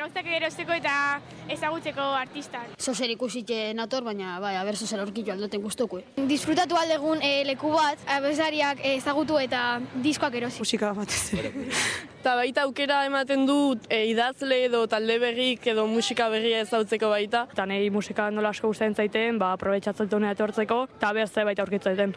Gauzak erosteko eta ezagutzeko artistak. Zozer ikusik nator, baina bai, aber zozer aurkitu aldoten guztoko. Disfrutatu aldegun e, leku bat, abesariak ezagutu eta diskoak erosi. Musika batez ere. Eta baita aukera ematen du e, idazle edo talde berrik edo musika berria ezautzeko baita. Eta nahi musika nola asko gustatzen zaiten, ba, aprobetsatzen honea etortzeko, eta beste baita aurkitzaiten.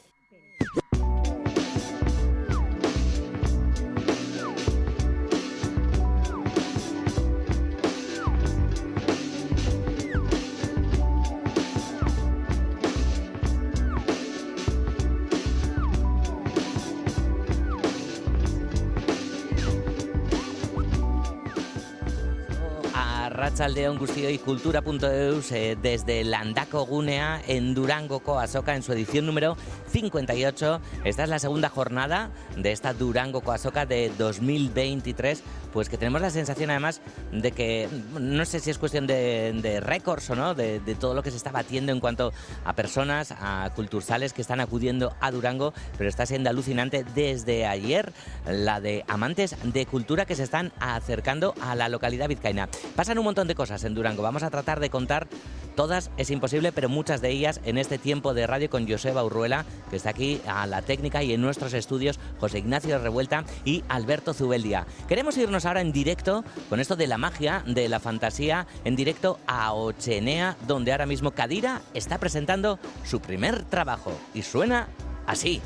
Arratsaldeon guztioi cultura.eus eh, desde Landako Gunea en Durangoko Azoka en su edición número 58. Esta es la segunda jornada de esta Durangoko Azoka de 2023, pues que tenemos la sensación además de que no sé si es cuestión de, récords o no, de, de todo lo que se está batiendo en cuanto a personas, a cultursales que están acudiendo a Durango, pero está siendo alucinante desde ayer la de amantes de cultura que se están acercando a la localidad vizcaína. Pasan un montón de cosas en Durango, vamos a tratar de contar todas, es imposible, pero muchas de ellas en este tiempo de radio con Joseba Urruela, que está aquí a la técnica y en nuestros estudios José Ignacio Revuelta y Alberto Zubeldia. Queremos irnos ahora en directo con esto de la magia, de la fantasía, en directo a Ochenea, donde ahora mismo Kadira está presentando su primer trabajo y suena así.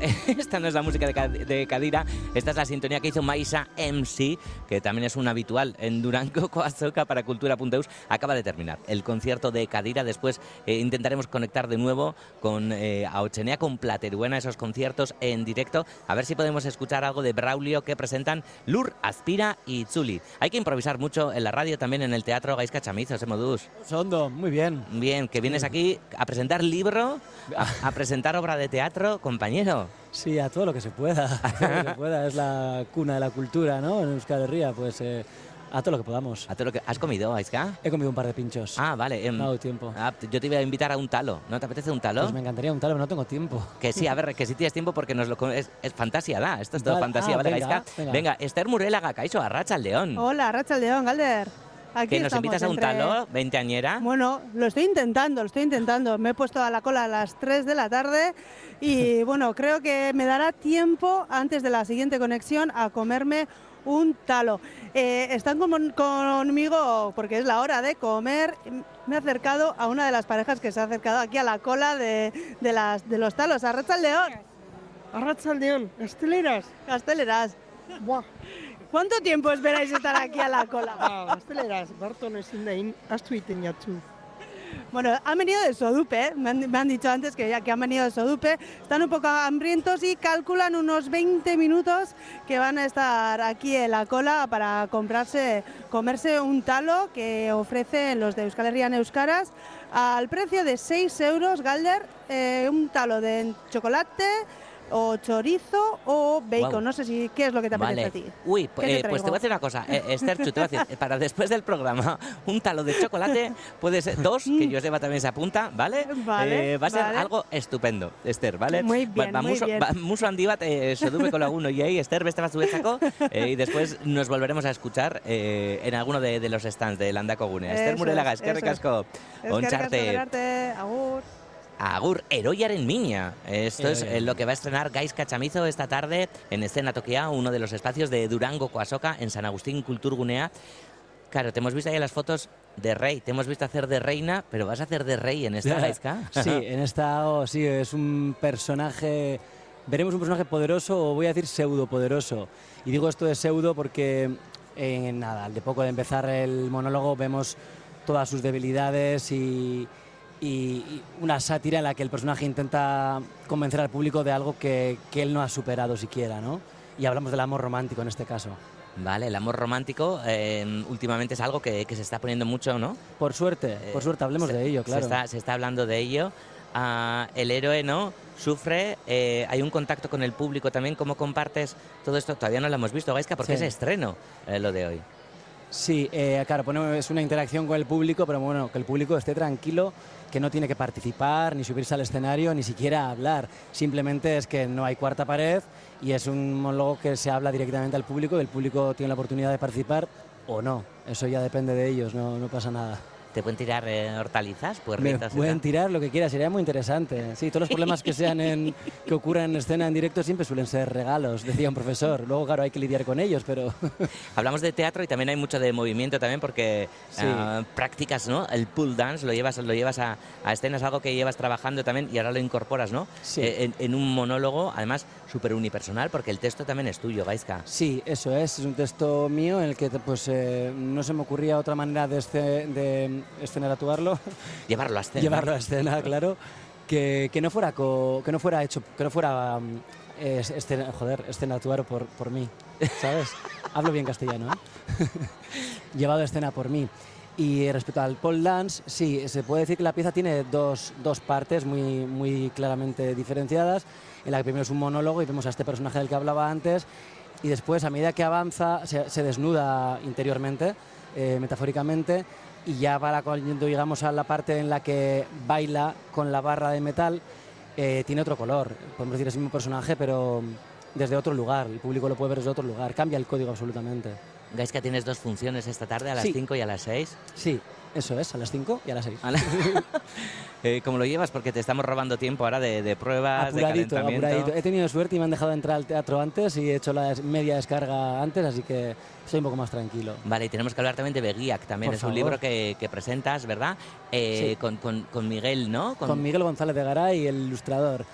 esta no es la música de, Ca- de Kadira, esta es la sintonía que hizo Maisa MC, que también es un habitual en Durango, Coazoca para Cultura.eus. Acaba de terminar el concierto de Kadira, después eh, intentaremos conectar de nuevo con eh, Aochenea, con Plateruena, esos conciertos en directo, a ver si podemos escuchar algo de Braulio que presentan Lur, Aspira y Zuli. Hay que improvisar mucho en la radio, también en el teatro Gaisca Chamizos, ¿eh, Modus? Sondo, muy bien. Bien, que vienes aquí a presentar libro, a, a presentar obra de teatro, compañero. Sí, a todo lo que se pueda. A todo lo que se pueda. Es la cuna de la cultura, ¿no? En Euskal Herria, pues eh, a todo lo que podamos. A todo lo que ¿Has comido, Aiska? He comido un par de pinchos. Ah, vale. em, dado tiempo. ah, yo te iba a invitar a un talo. ¿No te apetece un talo? Pues me encantaría un tal, pero no tengo tiempo. Que sí, a ver, que si tienes tiempo porque nos lo es, es fantasía, da. Esto es todo Vale, fantasía, ah, ¿vale, venga, Gaisca? venga. Venga, Esther Murelaga, Caixo, Arracha al León. Hola, Racha León, Galder. Aquí que nos invitas a un entre- talo, veinteañera. Bueno, lo estoy intentando, lo estoy intentando. Me he puesto a la cola a las 3 de la tarde y bueno, creo que me dará tiempo antes de la siguiente conexión a comerme un talo. Eh, están con- conmigo porque es la hora de comer. Me he acercado a una de las parejas que se ha acercado aquí a la cola de, de las, de los talos. Arracha León. Arratsaldeon, esteleras. Casteleras. Buah, ¿Cuánto tiempo esperáis estar aquí a la cola? Bueno, han venido de Sodupe, ¿eh? me han, me han dicho antes que ya que han venido de Sodupe, están un poco hambrientos y calculan unos 20 minutos que van a estar aquí en la cola para comprarse, comerse un talo que ofrecen los de Euskal Herria Euskaras al precio de 6 euros, Galder, eh, un talo de chocolate o chorizo o bacon, Guau. no sé si qué es lo que te apetece Vale. a ti. Uy, ¿Qué pues, te eh, pues te voy a decir una cosa. Eh, Esther, Chu, te voy a decir, eh, para después del programa, un talo de chocolate puede ser dos, que Joseba también se apunta, ¿vale? Vale, Eh, va a ser vale. algo estupendo, Esther, ¿vale? Muy bien, Ba- muy muso- bien. ba- muso handi bat, eh, sedume con laguno y ahí, Esther, beste bat zuretzako, eh, y después nos volveremos a escuchar eh, en alguno de, de los stands de Landako Gunea. Esther Murelaga, es, eskerrik eso es. Ontzarte. Gerarte, agur. Agur, Eroiaren Miña. Esto es eh, lo que va a estrenar Gais Cachamizo esta tarde en Escena Toquia, uno de los espacios de Durango Coasoca en San Agustín Culturgunea. Claro, te hemos visto ahí en las fotos de rey, te hemos visto hacer de reina, pero vas a hacer de rey en esta Gaisca. Sí, en esta, oh, sí, es un personaje, veremos un personaje poderoso o voy a decir pseudo poderoso. Y digo esto de pseudo porque, eh, nada, al de poco de empezar el monólogo vemos todas sus debilidades y, y- una sátira en la que el personaje intenta convencer al público de algo que, que él no ha superado siquiera, ¿no? Y hablamos del amor romántico en este caso. Vale, el amor romántico eh, últimamente es algo que, que se está poniendo mucho, ¿no? Por suerte, por suerte, hablemos se- de ello, Se claro. está, se está hablando de ello. Ah, el héroe, ¿no? Sufre, eh, hay un contacto con el público también. ¿Cómo compartes todo esto? Todavía no lo hemos visto, Gaisca, porque Sí. es estreno eh, lo de hoy. Sí, eh, claro, pone- es una interacción con el público, pero bueno, que el público esté tranquilo, que no tiene que participar, ni subirse al escenario, ni siquiera hablar. Simplemente es que no hay cuarta pared y es un monólogo que se habla directamente al público y el público tiene la oportunidad de participar o no. Eso ya depende de ellos, no, no pasa nada. ¿Te pueden tirar eh, hortalizas, Me y pueden tirar lo que quieran, sería muy interesante. Sí, todos los problemas que sean en, que ocurran en escena en directo siempre suelen ser regalos, decía un profesor. Luego, claro, hay que lidiar con ellos, pero Hablamos de teatro y también hay mucho de movimiento también porque Sí. ah, practicas, ¿no? El pull dance, lo llevas, lo llevas a, a escena, es algo que llevas trabajando también y ahora lo incorporas, ¿no? Sí. Eh, en, en un monólogo, además, súper unipersonal porque el texto también es tuyo, Gaisca. Sí, eso es. Es un texto mío en el que pues, eh, no se me ocurría otra manera de, esce- de Llevarlo a escena. llevarlo a escena, claro, que, que no fuera co- que no fuera hecho, que no fuera um, es- escena- joder, escena actuar por, por mí, ¿sabes? Hablo bien castellano, ¿eh? Llevado a escena por mí. Y respecto al pole dance, sí, se puede decir que la pieza tiene dos, dos partes muy, muy claramente diferenciadas, en la que primero es un monólogo y vemos a este personaje del que hablaba antes, y después, a medida que avanza, se, se desnuda interiormente, eh, metafóricamente, y ya para cuando llegamos a la parte en la que baila con la barra de metal, eh, tiene otro color. Podemos decir es el mismo personaje, pero desde otro lugar. El público lo puede ver desde otro lugar. Cambia el código absolutamente. Gaisca, tienes dos funciones esta tarde, a las Sí. 5 y a las 6. Sí, eso es, a las 5 y a las 6. Eh, ¿Cómo lo llevas? Porque te estamos robando tiempo ahora de, de pruebas, Apuradito, de calentamiento. apuradito. He tenido suerte y me han dejado entrar al teatro antes y he hecho la media descarga antes, así que estoy un poco más tranquilo. Vale, y tenemos que hablar también de Beguiac, también Por es un favor. libro que, que presentas, ¿verdad? Eh, Sí. con, con- con Miguel, ¿no? Con Miguel González de Garay, el ilustrador.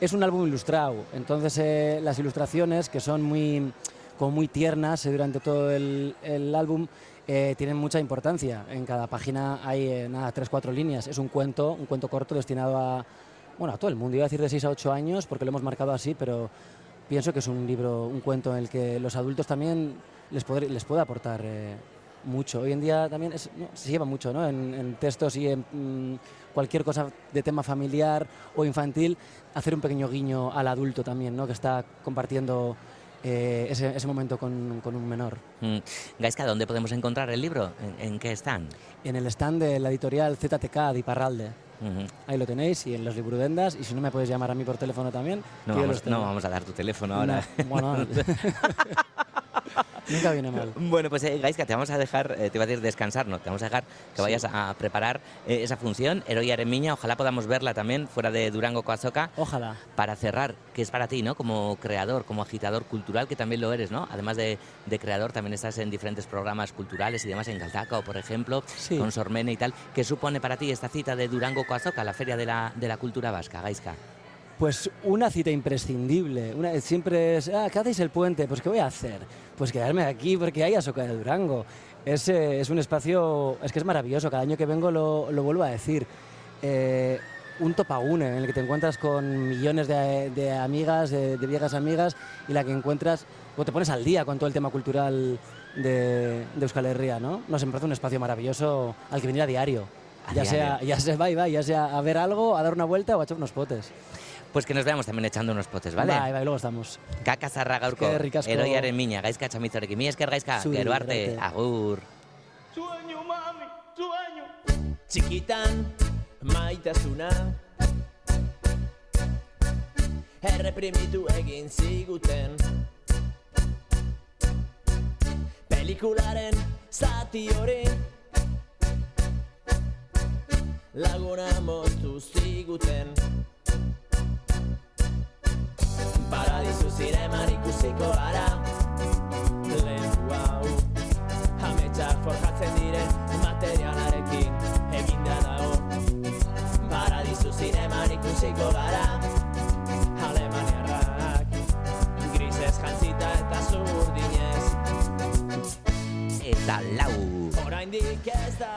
Es un álbum ilustrado, entonces eh, las ilustraciones, que son muy, como muy tiernas eh, durante todo el, el álbum, eh, tienen mucha importancia. En cada página hay eh, nada, tres, cuatro líneas. Es un cuento, un cuento corto destinado a, bueno, a todo el mundo. Iba a decir de 6 a 8 años porque lo hemos marcado así, pero pienso que es un libro, un cuento en el que los adultos también les, podré- les puede aportar eh, mucho. Hoy en día también es- no, se lleva mucho ¿no? en, en textos y en mm, cualquier cosa de tema familiar o infantil, hacer un pequeño guiño al adulto también, ¿no? que está compartiendo eh, ese, ese momento con, con un menor. Mm. Gaisca, ¿dónde podemos encontrar el libro? ¿En, en qué están? En el stand de la editorial ZTK de Iparralde. Ahí lo tenéis y en los librudendas. Y si no me puedes llamar a mí por teléfono también. No vamos, no vamos a dar tu teléfono ahora. No, bueno, nunca viene mal. Bueno, pues eh, Gaisca, te vamos a dejar, eh, te iba a decir descansar, no, te vamos a dejar que Sí. vayas a preparar eh, esa función, Heroi Aremiña, ojalá podamos verla también fuera de Durango Coazoca, Ojalá. para cerrar, que es para ti, ¿no? Como creador, como agitador cultural, que también lo eres, ¿no? Además de, de creador, también estás en diferentes programas culturales y demás, en Galtaco, por ejemplo, Sí. con Sormene y tal. ¿Qué supone para ti esta cita de Durango Coazoca, la Feria de la, de la Cultura Vasca, Gaisca? Pues una cita imprescindible. Una, siempre es, ah, ¿qué hacéis el puente? Pues ¿qué voy a hacer? Pues quedarme aquí porque hay Asoca de Durango. Es, eh, es un espacio, es que es maravilloso. Cada año que vengo lo, lo vuelvo a decir. Eh, un topagune en el que te encuentras con millones de, de amigas, de, de viejas amigas, y la que encuentras, o te pones al día con todo el tema cultural de, de Euskal Herria, ¿no? Nos parece un espacio maravilloso al que venir a diario. A ya, diario. sea, ya sea va y va, ya sea a ver algo, a dar una vuelta o a echar unos potes. Pues que nos veamos también echando unos potes, ¿vale? Bai, bai, luego estamos. Kaka zarra gaurko, eroiaren mina, gaizka txamitzorekin. Mi esker gaizka, gero arte, arte. agur. Sueño, mami, sueño. Txikitan maitasuna Erreprimitu egin ziguten Pelikularen zati hori Laguna moztu ziguten Paradisu zineman ikusiko gara. Lehenku hau Ametsak forjatzen diren materialarekin eginda dago. Paradisu zineman ikusiko gara Talau.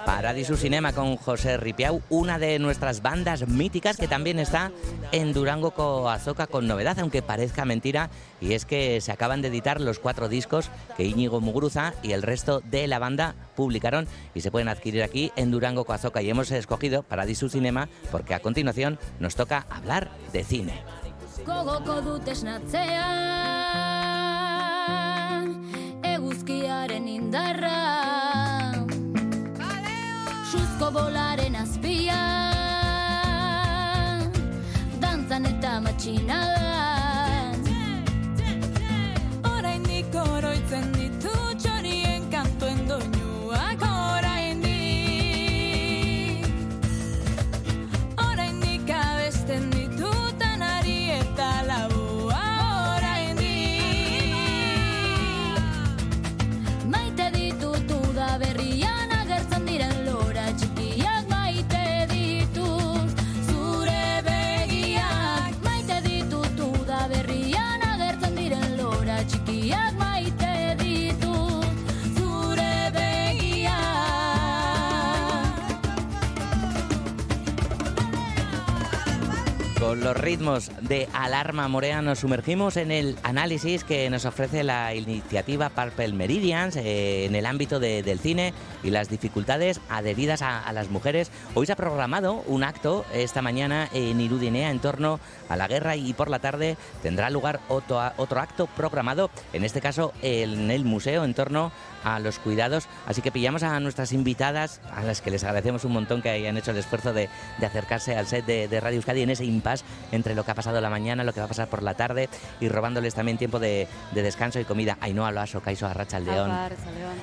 Paradisu Cinema con José Ripiau, una de nuestras bandas míticas que también está en Durango Coazoca con novedad, aunque parezca mentira, y es que se acaban de editar los cuatro discos que Íñigo Muguruza y el resto de la banda publicaron y se pueden adquirir aquí en Durango Coazoca. Y hemos escogido Paradisu Cinema porque a continuación nos toca hablar de cine. Bolaren azpian. Dantzan eta matxinadan Los ritmos de Alarma Morea nos sumergimos en el análisis que nos ofrece la iniciativa Purple Meridians eh, en el ámbito de- del cine y las dificultades adheridas a, a las mujeres. Hoy se ha programado un acto esta mañana en Irudinea en torno a la guerra y por la tarde tendrá lugar otro, otro acto programado, en este caso en el museo en torno a los cuidados. Así que pillamos a nuestras invitadas, a las que les agradecemos un montón que hayan hecho el esfuerzo de, de acercarse al set de, de Radio Euskadi en ese impasse entre lo que ha pasado la mañana, lo que va a pasar por la tarde y robándoles también tiempo de, de descanso y comida. Ainhoa Loaso, Caiso Arrachaldeón,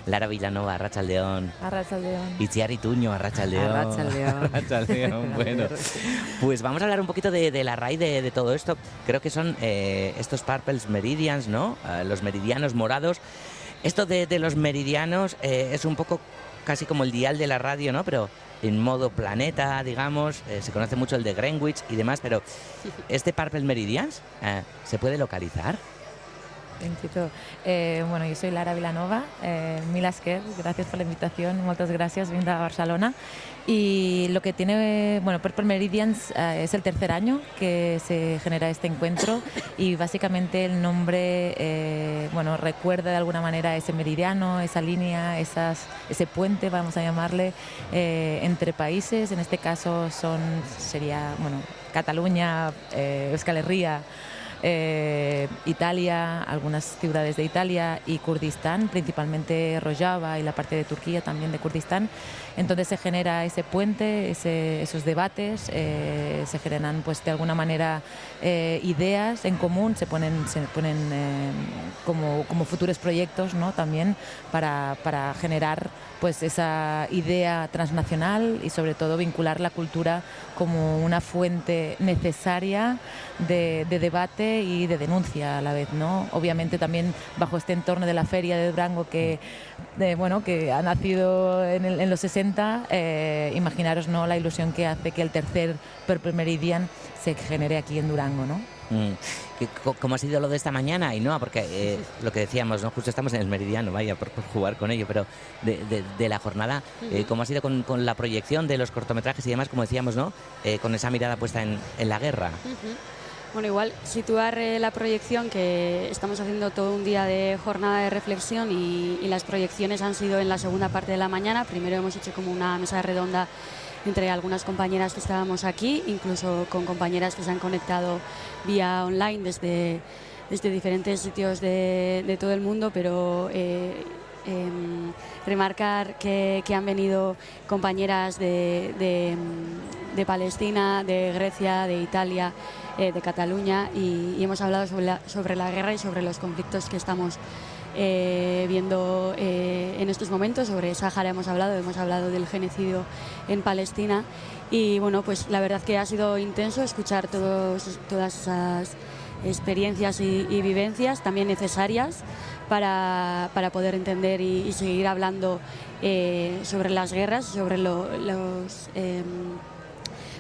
Lara Villanova, Arrachaldeón, Arratsaldeon. Itziar Ituño, Arrachaldeón. Arratsaldeon. Arratsaldeón, bueno. Pues vamos a hablar un poquito de, de la raíz de, de todo esto. Creo que son eh, estos Purples Meridians, ¿no? Eh, los meridianos morados. Esto de, de los meridianos eh, es un poco casi como el dial de la radio, ¿no? Pero en modo planeta, digamos. Eh, se conoce mucho el de Greenwich y demás, pero este Purple Meridians eh, se puede localizar. Eh, bueno, yo soy Lara Vilanova, eh, mil esker, gracias por la invitación, muchas gracias, vinda a Barcelona. Y lo que tiene, bueno, Purple Meridians eh, es el tercer año que se genera este encuentro y básicamente el nombre, bueno, recuerda de alguna manera ese meridiano, esa línea, esas, ese puente, vamos a llamarle, entre países, en este caso son, sería, bueno, Cataluña, Euskal Herria, eh, Italia, algunas ciudades de Italia y Kurdistán, principalmente Rojava y la parte de Turquía también de Kurdistán. Entonces se genera ese puente, esos debates, eh, se generan pues de alguna manera eh, ideas en común, se ponen, eh, como, futuros proyectos ¿no? también para, para generar pues esa idea transnacional y sobre todo vincular la cultura como una fuente necesaria de, de debate y de denuncia a la vez, ¿no? Obviamente también bajo este entorno de la feria de Durango que, de, bueno, que ha nacido en, el- en los 60, eh, imaginaros ¿no? la ilusión que hace que el tercer Purple Meridian se genere aquí en Durango, ¿no? Mm. ¿Qué- co- ¿Cómo ha sido lo de esta mañana? Y no, porque eh, lo que decíamos, ¿no? justo estamos en el meridiano, vaya, por, por jugar con ello, pero de, de- de la jornada, eh. ¿cómo ha sido con, con la proyección de los cortometrajes y demás, como decíamos, ¿no? Eh, con esa mirada puesta en, en la guerra? Bueno, igual situar la proyección, que estamos haciendo todo un día de jornada de reflexión y, y las proyecciones han sido en la segunda parte de la mañana. Primero hemos hecho como una mesa redonda entre algunas compañeras que estábamos aquí, incluso con compañeras que se han conectado vía online desde, desde diferentes sitios de, todo el mundo, pero eh, em, remarcar que, han venido compañeras de, de Palestina, de Grecia, de Italia, eh, de Cataluña y, hemos hablado sobre la, sobre la guerra y sobre los conflictos que estamos eh, viendo eh, en estos momentos. Sobre Sáhara hemos hablado, hemos hablado del genocidio en Palestina y bueno, pues la verdad que ha sido intenso escuchar todos, todas esas experiencias y, vivencias también necesarias para, para poder entender y, seguir hablando sobre las guerras, sobre lo- los, em,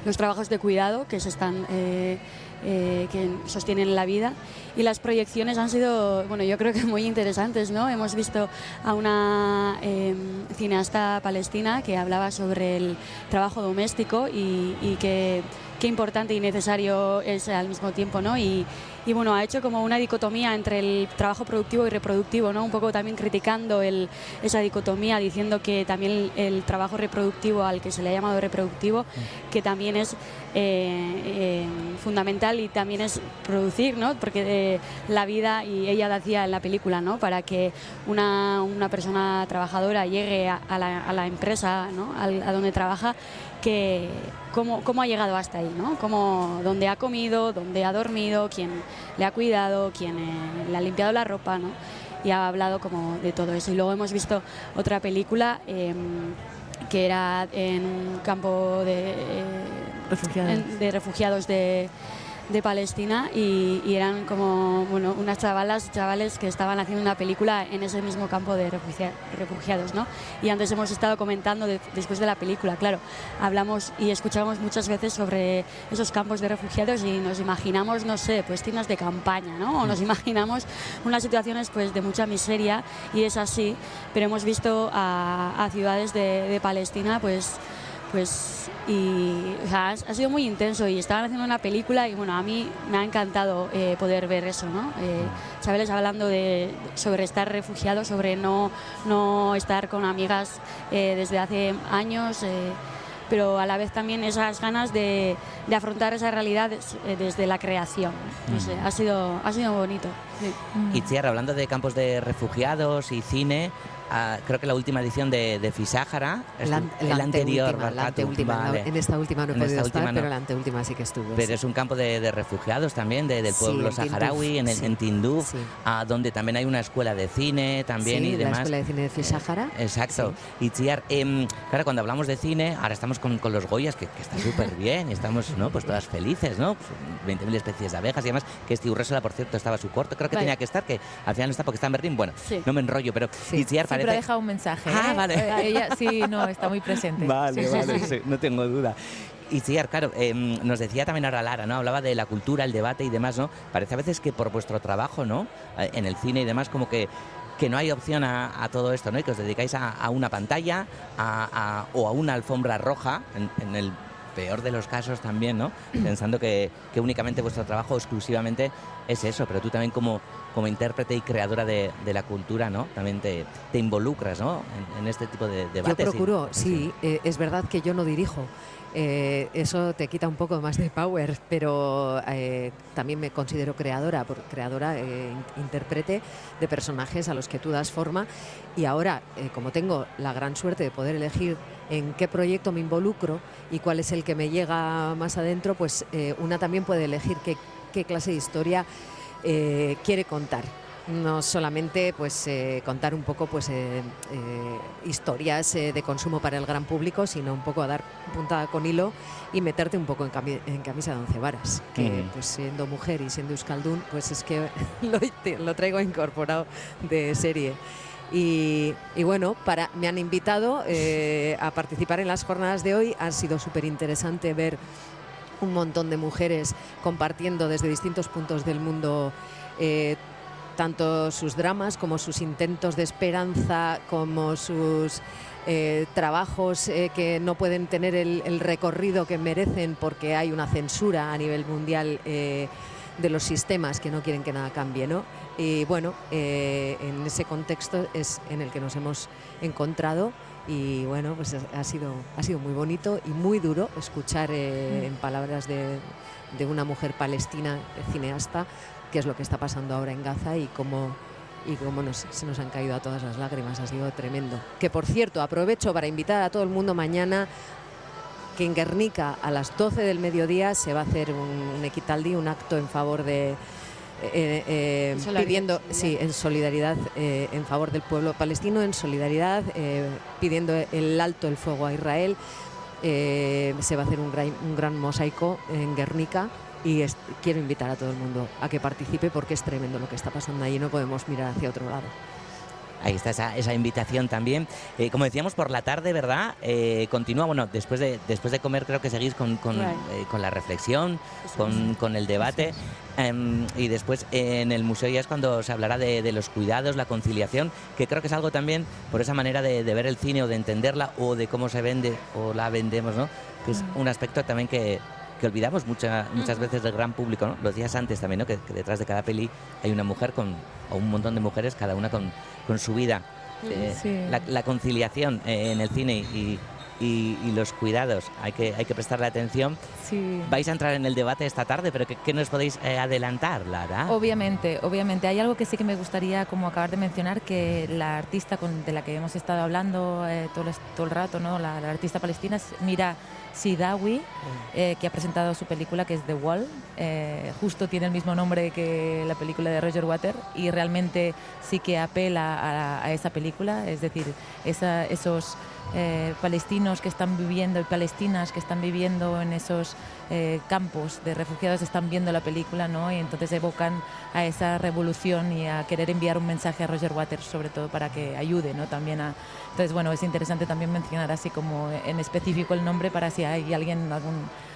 los trabajos de cuidado que se están eh, que sostienen la vida. Y las proyecciones han sido, bueno, yo creo que muy interesantes, ¿no? Hemos visto a una eh, cineasta palestina que hablaba sobre el trabajo doméstico y, y que qué importante y necesario es al mismo tiempo, ¿no? Y, y, bueno, ha hecho como una dicotomía entre el trabajo productivo y reproductivo, ¿no? Un poco también criticando el, esa dicotomía, diciendo que también el, el, trabajo reproductivo al que se le ha llamado reproductivo, que también es eh, eh, fundamental y también es producir, ¿no? Porque eh, la vida, y ella decía en la película, ¿no? Para que una, una persona trabajadora llegue a, la, a la, empresa, ¿no? A, a donde trabaja, que cómo, cómo, ha llegado hasta ahí, ¿no? Cómo, dónde ha comido, dónde ha dormido, quién le ha cuidado, quién le ha limpiado la ropa, ¿no? Y ha hablado como de todo eso. Y luego hemos visto otra película eh, que era en un campo de, refugiados. de refugiados de de Palestina y, y, eran como bueno, unas chavalas, chavales que estaban haciendo una película en ese mismo campo de refugia, refugiados, ¿no? Y antes hemos estado comentando de, después de la película, claro, hablamos y escuchamos muchas veces sobre esos campos de refugiados y nos imaginamos, no sé, pues tiendas de campaña, ¿no? O nos imaginamos unas situaciones pues de mucha miseria y es así, pero hemos visto a, a ciudades de, de Palestina pues pues y ha sido muy intenso y estaban haciendo una película y bueno a mí me ha encantado eh, poder ver eso no eh, hablando de sobre estar refugiado sobre no no estar con amigas eh, desde hace años eh, pero a la vez también esas ganas de, de afrontar esa realidad des, desde la creación. No sé, ha sido, ha sido bonito. Y Tierra, hablando de campos de refugiados y cine, Uh, creo que la última edición de, de Fisájara, la, el la anterior, anteúltima, la anteúltima vale. en esta última no he podido estar, no. pero la anteúltima sí que estuve. Pero sí. es un campo de, de refugiados también, de, del pueblo sí, saharaui, en, sí. en Tinduf, uh, donde también hay una escuela de cine también y demás. la escuela de cine de Fisájara. Eh, exacto. Y Chiar, eh, claro, cuando hablamos de cine, ahora estamos con, con los Goyas, que, que está súper bien, estamos, ¿no? Pues todas felices, ¿no? Pues 20.000 especies de abejas y demás, que Steve Urresola, por cierto, estaba su corto, creo que vale. tenía que estar, que al final no está porque está en Berlín, bueno, no me enrollo, pero sí. Itziar parece... ha dejado un mensaje. Ah, ¿eh? vale. Ella sí, no, está muy presente. Vale, sí, vale, sí, sí, no tengo duda. Y sí, claro, eh, nos decía también ahora Lara, ¿no? Hablaba de la cultura, el debate y demás, ¿no? Parece a veces que por vuestro trabajo, ¿no? En el cine y demás, como que que no hay opción a, a, todo esto, ¿no? Y que os dedicáis a, a una pantalla a, o a una alfombra roja, en, en, el peor de los casos también, ¿no? Pensando que, que, únicamente vuestro trabajo exclusivamente es eso, pero tú también como, como intérprete y creadora de, de la cultura, ¿no? También te, te involucras, ¿no? En, en, este tipo de debates. Yo procuro, y, sí, eh, es verdad que yo no dirijo. Eh, eso te quita un poco más de power, pero eh, también me considero creadora, por, creadora, eh, intérprete de personajes a los que tú das forma. Y ahora, eh, como tengo la gran suerte de poder elegir en qué proyecto me involucro y cuál es el que me llega más adentro, pues eh, una también puede elegir qué, qué clase de historia eh, quiere contar no solamente pues eh, contar un poco pues historias de consumo para el gran público sino un poco a dar puntada con hilo y meterte un poco en, cami en camisa de once varas que mm. pues siendo mujer y siendo euskaldun pues es que lo, lo traigo incorporado de serie y, bueno, me han invitado eh, a participar en las jornadas de hoy. Ha sido súper interesante ver un montón de mujeres compartiendo desde distintos puntos del mundo eh, tanto sus dramas como sus intentos de esperanza, como sus eh, trabajos que no pueden tener el, recorrido que merecen porque hay una censura a nivel mundial de los sistemas que no quieren que nada cambie, ¿no? Y bueno, eh, en ese contexto es en el que nos hemos encontrado y bueno, pues ha sido, ha sido muy bonito y muy duro escuchar eh, en palabras de, de, una mujer palestina cineasta qué es lo que está pasando ahora en Gaza y cómo, y cómo nos, se nos han caído a todas las lágrimas, ha sido tremendo. Que por cierto, aprovecho para invitar a todo el mundo mañana que en Guernica a las 12 del mediodía se va a hacer un, un equitaldi, un acto en favor de, eh, eh, pidiendo, sí, en solidaridad eh, en favor del pueblo palestino, en solidaridad, eh, pidiendo el alto el fuego a Israel. Se va a hacer un gran, un gran mosaico en Guernica y es, quiero invitar a todo el mundo a que participe porque es tremendo lo que está pasando ahí, no podemos mirar hacia otro lado. Ahí está esa, esa invitación también. Eh, como decíamos, por la tarde, ¿verdad? Eh, continúa, bueno, después de, después de comer creo que seguís con, con, Right. eh, con la reflexión, con, con el debate. Em, y después en el museo ya es cuando se hablará de, de los cuidados, la conciliación, que creo que es algo también por esa manera de, de ver el cine o de entenderla o de cómo se vende o la vendemos, ¿no? Que es Mm. un aspecto también que, que olvidamos mucha- muchas veces del gran público, ¿no? Lo decías antes también, ¿no? Que, que detrás de cada peli hay una mujer con, o un montón de mujeres, cada una con, con su vida. Eh, Sí. la, la conciliación eh, en el cine y, y- y los cuidados, hay que, hay que prestarle atención. Sí. Vais a entrar en el debate esta tarde, pero ¿qué, qué nos podéis eh, adelantar, Lara? Obviamente, obviamente. Hay algo que sí que me gustaría como acabar de mencionar, que la artista con- de la que hemos estado hablando eh, todo, el, todo el rato, ¿no? la, la artista palestina, es Mira Sidawi, eh, que ha presentado su película que es The Wall. Eh, justo tiene el mismo nombre que la película de Roger Water y realmente sí que apela a, a esa película, es decir, esa- esos eh, palestinos que están viviendo y palestinas que están viviendo en esos eh, campos de refugiados están viendo la película, ¿no? Y entonces evocan a esa revolución y a querer enviar un mensaje a Roger Waters, sobre todo para que ayude, ¿no? También a... Entonces, bueno, es interesante también mencionar así como en específico el nombre para si hay alguien, algún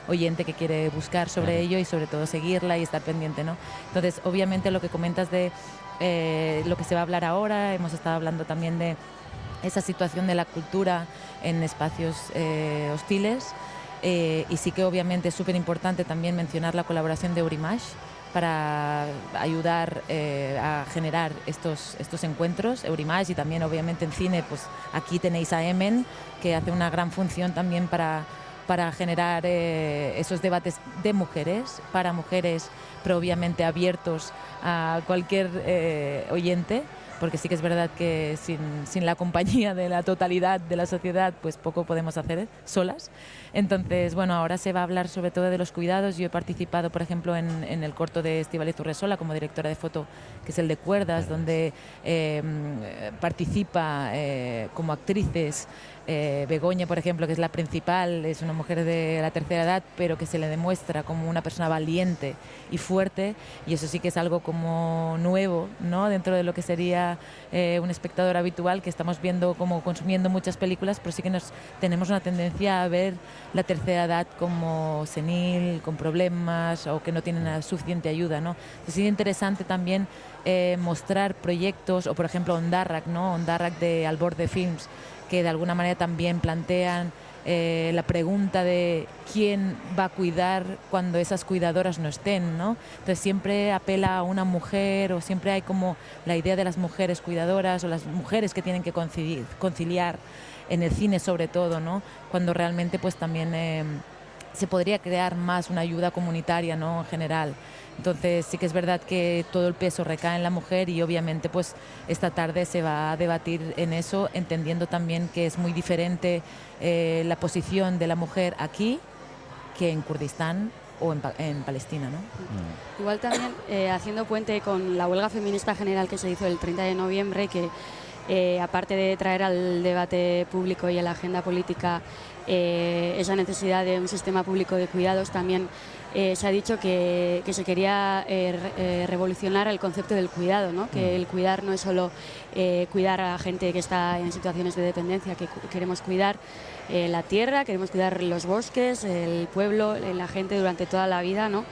oyente que quiere buscar sobre ello y sobre todo seguirla y estar pendiente, ¿no? Entonces, obviamente lo que comentas de eh, lo que se va a hablar ahora, hemos estado hablando también de esa situación de la cultura en espacios eh, hostiles. Eh, y sí que obviamente es súper importante también mencionar la colaboración de Eurimash para ayudar eh, a generar estos, estos encuentros, Eurimash y también obviamente en cine, pues aquí tenéis a Emen, que hace una gran función también para, para generar eh, esos debates de mujeres, para mujeres, pero obviamente abiertos a cualquier oyente porque sí que es verdad que sin, sin la compañía de la totalidad de la sociedad, pues poco podemos hacer solas. Entonces, bueno, ahora se va a hablar sobre todo de los cuidados. Yo he participado, por ejemplo, en, en el corto de Estivaliz Urresola como directora de foto, que es el de Cuerdas, donde eh, participa eh, como actrices eh, Begoña, por ejemplo, que es la principal, es una mujer de la tercera edad, pero que se le demuestra como una persona valiente y fuerte, y eso sí que es algo como nuevo, ¿no? Dentro de lo que sería eh, un espectador habitual, que estamos viendo como consumiendo muchas películas, pero sí que nos tenemos una tendencia a ver la tercera edad como senil, con problemas o que no tienen suficiente ayuda, ¿no? Entonces, es interesante también eh, mostrar proyectos, o por ejemplo Ondarrak, ¿no? Ondarrak de Al Borde Films, que de alguna manera también plantean eh, la pregunta de quién va a cuidar cuando esas cuidadoras no estén, ¿no? Entonces siempre apela a una mujer o siempre hay como la idea de las mujeres cuidadoras o las mujeres que tienen que concili- conciliar en el cine sobre todo, ¿no? Cuando realmente pues también eh, se podría crear más una ayuda comunitaria, ¿no? En general. Entonces sí que es verdad que todo el peso recae en la mujer y obviamente pues esta tarde se va a debatir en eso, entendiendo también que es muy diferente eh, la posición de la mujer aquí que en Kurdistán o en, en Palestina, ¿no? Igual también eh, haciendo puente con la huelga feminista general que se hizo el 30 de noviembre, que eh, aparte de traer al debate público y a la agenda política esa necesidad de un sistema público de cuidados, también eh, se ha dicho que, que se quería eh, eh, revolucionar el concepto del cuidado, ¿no? que el cuidar no es solo eh, cuidar a la gente que está en situaciones de dependencia, que queremos cuidar la tierra, queremos cuidar los bosques, el pueblo, la gente durante toda la vida, ¿no?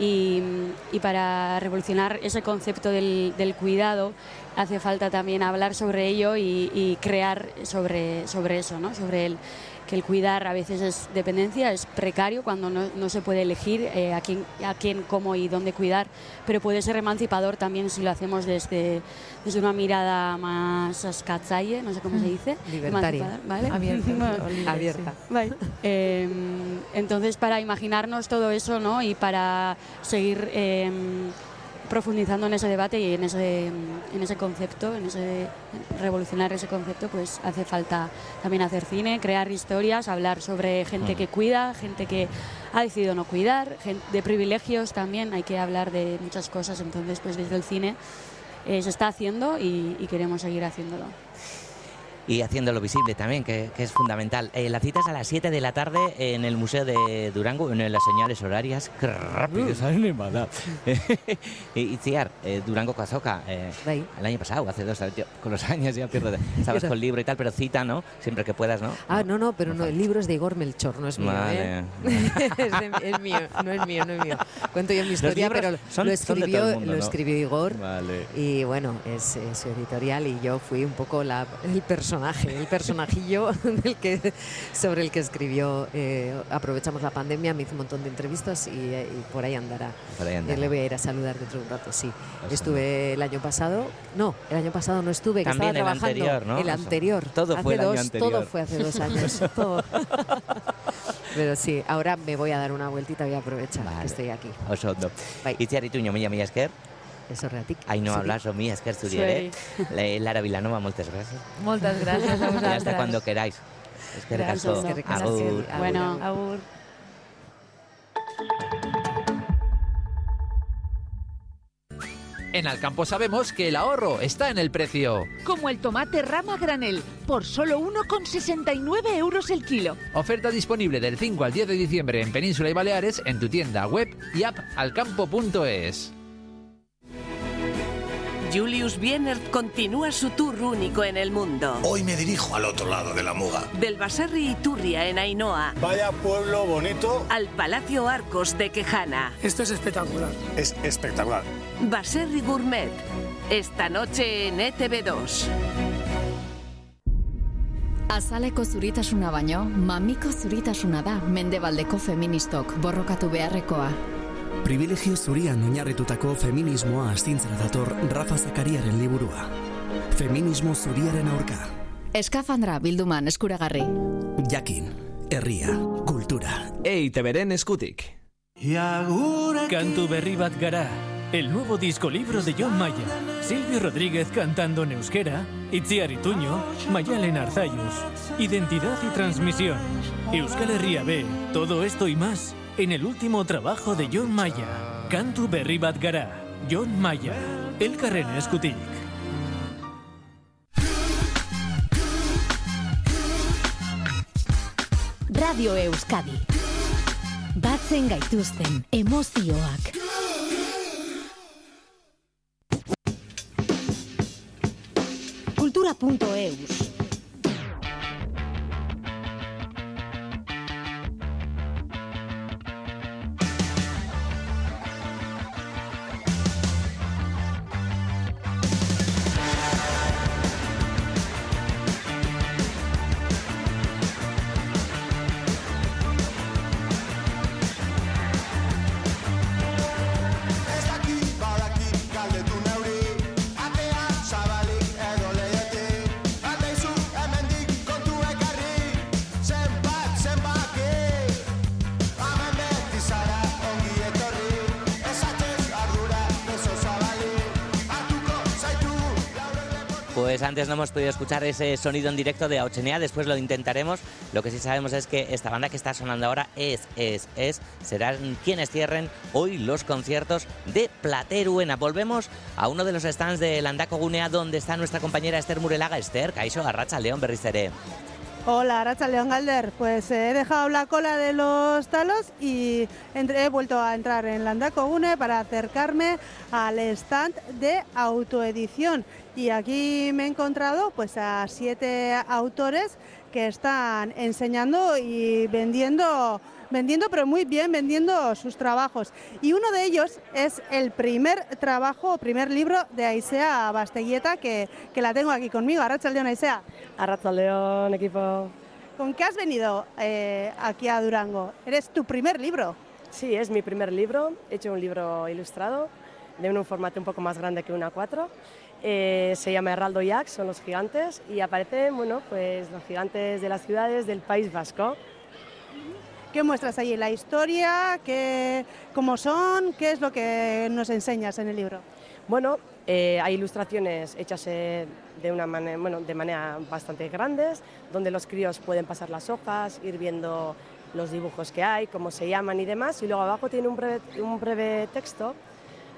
Y, y para revolucionar ese concepto del, del cuidado hace falta también hablar sobre ello y, y crear sobre, sobre eso, ¿no? Sobre el, que el cuidar a veces es dependencia, es precario cuando no, no se puede elegir eh, a, quién, a quién, cómo y dónde cuidar, pero puede ser emancipador también si lo hacemos desde, desde una mirada más ascatzaye, no sé cómo se dice. Libertaria. Emancipador, ¿vale? Abierta, Bueno, o libre, Abierta. sí. Vale. Eh, entonces, para imaginarnos todo eso ¿no? y para seguir eh, profundizando en ese debate y en ese, en ese concepto, en ese revolucionar ese concepto, pues hace falta también hacer cine, crear historias, hablar sobre gente que cuida, gente que ha decidido no cuidar, gen- de privilegios también, hay que hablar de muchas cosas, entonces pues desde el cine eh, se está haciendo y, y queremos seguir haciéndolo. Y haciéndolo visible también, que, que es fundamental. Eh, la cita es a las 7 de la tarde en el Museo de Durango, en las señales horarias. ¡Qué rápido esa animada! y Itziar, eh, Durango Cazoca, eh, el año pasado, hace dos años, yo con los años ya pierdo. Sabes con libro y tal, pero cita, ¿no? Siempre que puedas, ¿no? Ah, no, no, pero no, el libro es de Igor Melchor, no es mío. Vale. ¿eh? es, de- es mío, no es mío, no es mío. Cuento yo mi historia, pero son- lo escribió, mundo, lo ¿no? escribió Igor. Vale. Y bueno, es, es su editorial y yo fui un poco la, el personaje, el personajillo del que, sobre el que escribió. eh, aprovechamos la pandemia, me hizo un montón de entrevistas y, y por ahí andará. Por ahí andará. Eh, Le voy a ir a saludar dentro de un rato, sí. Pues Estuve el año pasado, no, el año pasado no estuve, que También el estaba trabajando. anterior, ¿no? El anterior. Todo hace fue el año dos, anterior. Todo fue hace dos años. todo. Pero sí, ahora me voy a dar una vueltita, voy a aprovechar que estoy aquí. Oso ondo. Itziar Ituño, mila mila esker. Eso reatik. Ai, no Zuri. hablas, mi esker zuri ere. Le- Lara Vilanova, moltes gracias. Moltes gràcies a Y hasta vosaltres. cuando queráis. Gràcies. Eskerrik asko. Agur. Bueno. Agur. En Alcampo sabemos que el ahorro está en el precio. Como el tomate rama granel, por solo 1,69 euros el kilo. Oferta disponible del 5 al 10 de diciembre en Península y Baleares en tu tienda web y app alcampo.es. Julius Bienert continúa su tour único en el mundo. Hoy me dirijo al otro lado de la muga. Del Basarri Iturria en Ainhoa Vaya pueblo bonito. al Palacio Arcos de Quejana. Esto es espectacular. Es espectacular. Baserri Gourmet. Esta noche en E ETV2. Azaleko zuritasuna baino, mamiko zuritasuna da mendebaldeko feministok borrokatu beharrekoa. Privilegio zurian oinarritutako feminismoa astintzera dator Rafa Zakariaren liburua. Feminismo zuriaren aurka. Eskafandra bilduman eskuragarri. Jakin, herria, kultura. EITBren eskutik. Kantu berri bat gara. El nuevo disco libro de John Maya. Silvio Rodríguez cantando en euskera. Itziar Ituño. Mayalen Arzayus. Identidad y transmisión. Euskal Herria B. Todo esto y más en el último trabajo de John Maya. Kantu berri bat gara. John Maya. El Carren Eskutik. Radio Euskadi. Batzen gaituzten emozioak. Kultura.eus. antes no hemos podido escuchar ese sonido en directo de Auchenea, después lo intentaremos. Lo que sí sabemos es que esta banda que está sonando ahora es, es, es, serán quienes cierren hoy los conciertos de Plateruena. Volvemos a uno de los stands de Landako Gunea donde está nuestra compañera Esther Murelaga. Esther, Caixo, Arracha, León, Berrizere. Hola, Aracha León Galder. Pues eh, he dejado la cola de los talos y he vuelto a entrar en Landaco Une para acercarme al stand de autoedición. Y aquí me he encontrado pues a siete autores que están enseñando y vendiendo vendiendo, pero muy bien, vendiendo sus trabajos. Y uno de ellos es el primer trabajo, primer libro de Aisea Basteguieta, que, que la tengo aquí conmigo. Arrachaldeón, Aisea. Arrachaldeón, equipo. ¿Con qué has venido eh, aquí a Durango? ¿Eres tu primer libro? Sí, es mi primer libro. He hecho un libro ilustrado de un formato un poco más grande que una 4. Eh, se llama Heraldo Jack, son los gigantes, y aparecen bueno, pues, los gigantes de las ciudades del País Vasco. ¿Qué muestras ahí? ¿La historia? ¿Qué, ¿Cómo son? ¿Qué es lo que nos enseñas en el libro? Bueno, eh, hay ilustraciones hechas eh, de, una manera, bueno, de manera bastante grandes, donde los críos pueden pasar las hojas, ir viendo los dibujos que hay, cómo se llaman y demás, y luego abajo tiene un breve, un breve texto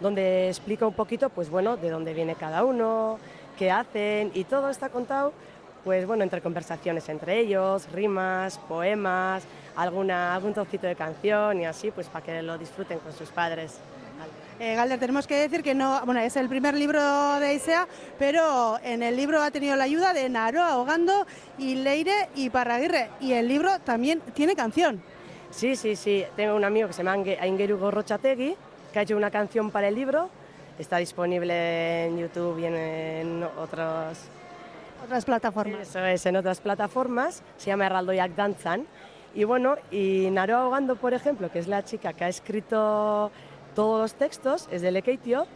donde explica un poquito, pues bueno, de dónde viene cada uno, qué hacen, y todo está contado pues bueno, entre conversaciones entre ellos, rimas, poemas, alguna, algún trocito de canción y así, pues para que lo disfruten con sus padres. Eh, Galder, tenemos que decir que no, bueno, es el primer libro de Aisea, pero en el libro ha tenido la ayuda de Naroa Ahogando y Leire y Parraguirre. Y el libro también tiene canción. Sí, sí, sí. Tengo un amigo que se llama Aingeru Gorrochategui, que ha hecho una canción para el libro. Está disponible en YouTube y en, en otros... Otras plataformas. Eso es, en otras plataformas. Se llama Erraldoiak Danzan. Y bueno, y Naroa Ahogando, por ejemplo, que es la chica que ha escrito todos los textos, es de Lekeitio.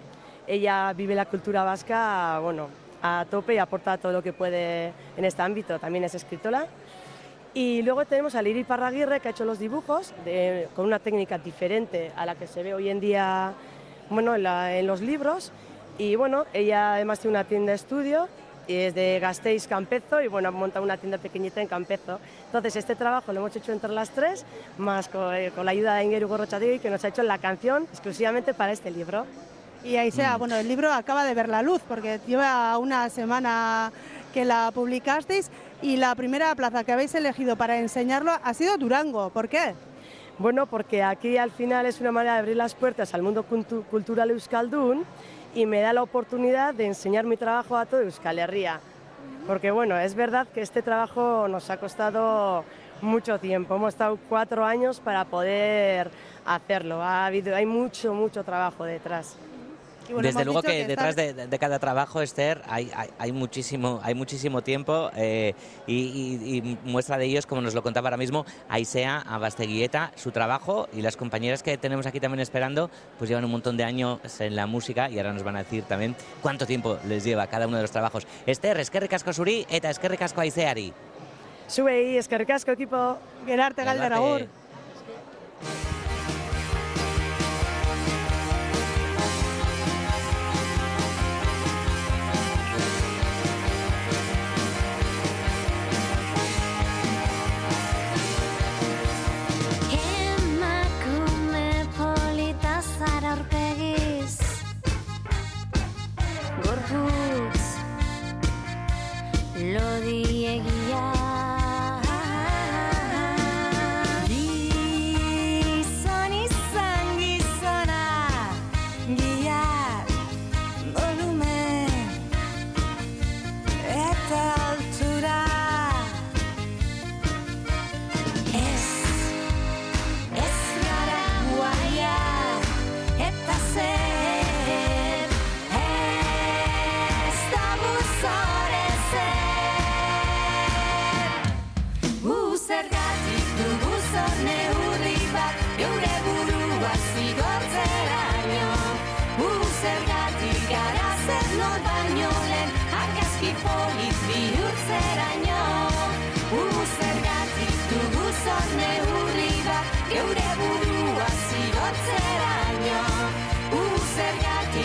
Ella vive la cultura vasca, bueno, a tope y aporta todo lo que puede en este ámbito. También es escritora. Y luego tenemos a Liri Parraguirre, que ha hecho los dibujos de- con una técnica diferente a la que se ve hoy en día bueno, en, la- en los libros. Y bueno, ella además tiene una tienda de estudio y es de Gasteiz Campezo y bueno, ha montado una tienda pequeñita en Campezo. Entonces este trabajo lo hemos hecho entre las tres, más con, eh, con la ayuda de Ingeru Gorrochategui, que nos ha hecho la canción exclusivamente para este libro. Y ahí sea, bueno, el libro acaba de ver la luz porque lleva una semana que la publicasteis y la primera plaza que habéis elegido para enseñarlo ha sido Durango. ¿Por qué? Bueno, porque aquí al final es una manera de abrir las puertas al mundo cultu- cultural euskaldun y me da la oportunidad de enseñar mi trabajo a todo Euskal Herria. Porque bueno, es verdad que este trabajo nos ha costado mucho tiempo. Hemos estado cuatro años para poder hacerlo. Ha habido, hay mucho, mucho trabajo detrás. Desde luego que, detrás de, de cada trabajo, Esther, hay, hay, hay muchísimo, hay muchísimo tiempo eh, y, y- y muestra de ello es, como nos lo contaba ahora mismo, Aisea Abasteguieta, su trabajo y las compañeras que tenemos aquí también esperando, pues llevan un montón de años en la música y ahora nos van a decir también cuánto tiempo les lleva cada uno de los trabajos. Esther, eskerrik asko zuri eta eskerrik asko Aiseari. Zuei, eskerrik asko equipo. Gerarte Galder, eraño un ser gratis tu busos me obliga que ahora duro así va a ser año un ser aquí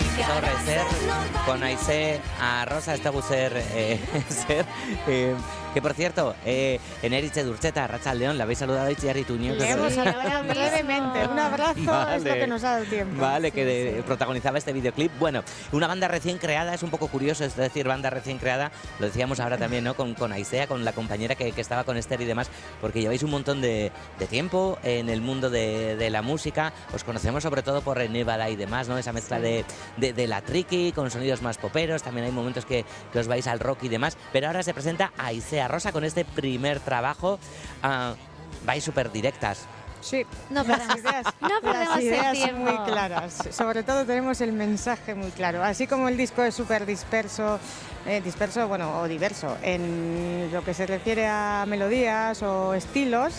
que por cierto, eh, en Durcheta, Racha León, la habéis saludado a Itziar Tuño. Le hemos saludado brevemente. Un abrazo es lo Vale. que nos ha dado tiempo. Vale, que de- protagonizaba este videoclip. Bueno, una banda recién creada, es un poco curioso, es decir, banda recién creada, lo decíamos ahora también, ¿no? Con, con Aisea, con la compañera que, que estaba con Esther y demás, porque lleváis un montón de, de tiempo en el mundo de, de la música, os conocemos sobre todo por Nevada y demás, ¿no? Esa mezcla de, de, de la tricky con sonidos más poperos, también hay momentos que, que os vais al rock y demás, pero ahora se presenta Aisea Rosa con este primer trabajo. Ah, vais súper directas. Sí, No las perdemos- ideas, no perdemos las el ideas son tiempo. muy claras. Sobre todo tenemos el mensaje muy claro. Así como el disco es súper disperso, eh, disperso, bueno, o diverso, en lo que se refiere a melodías o estilos,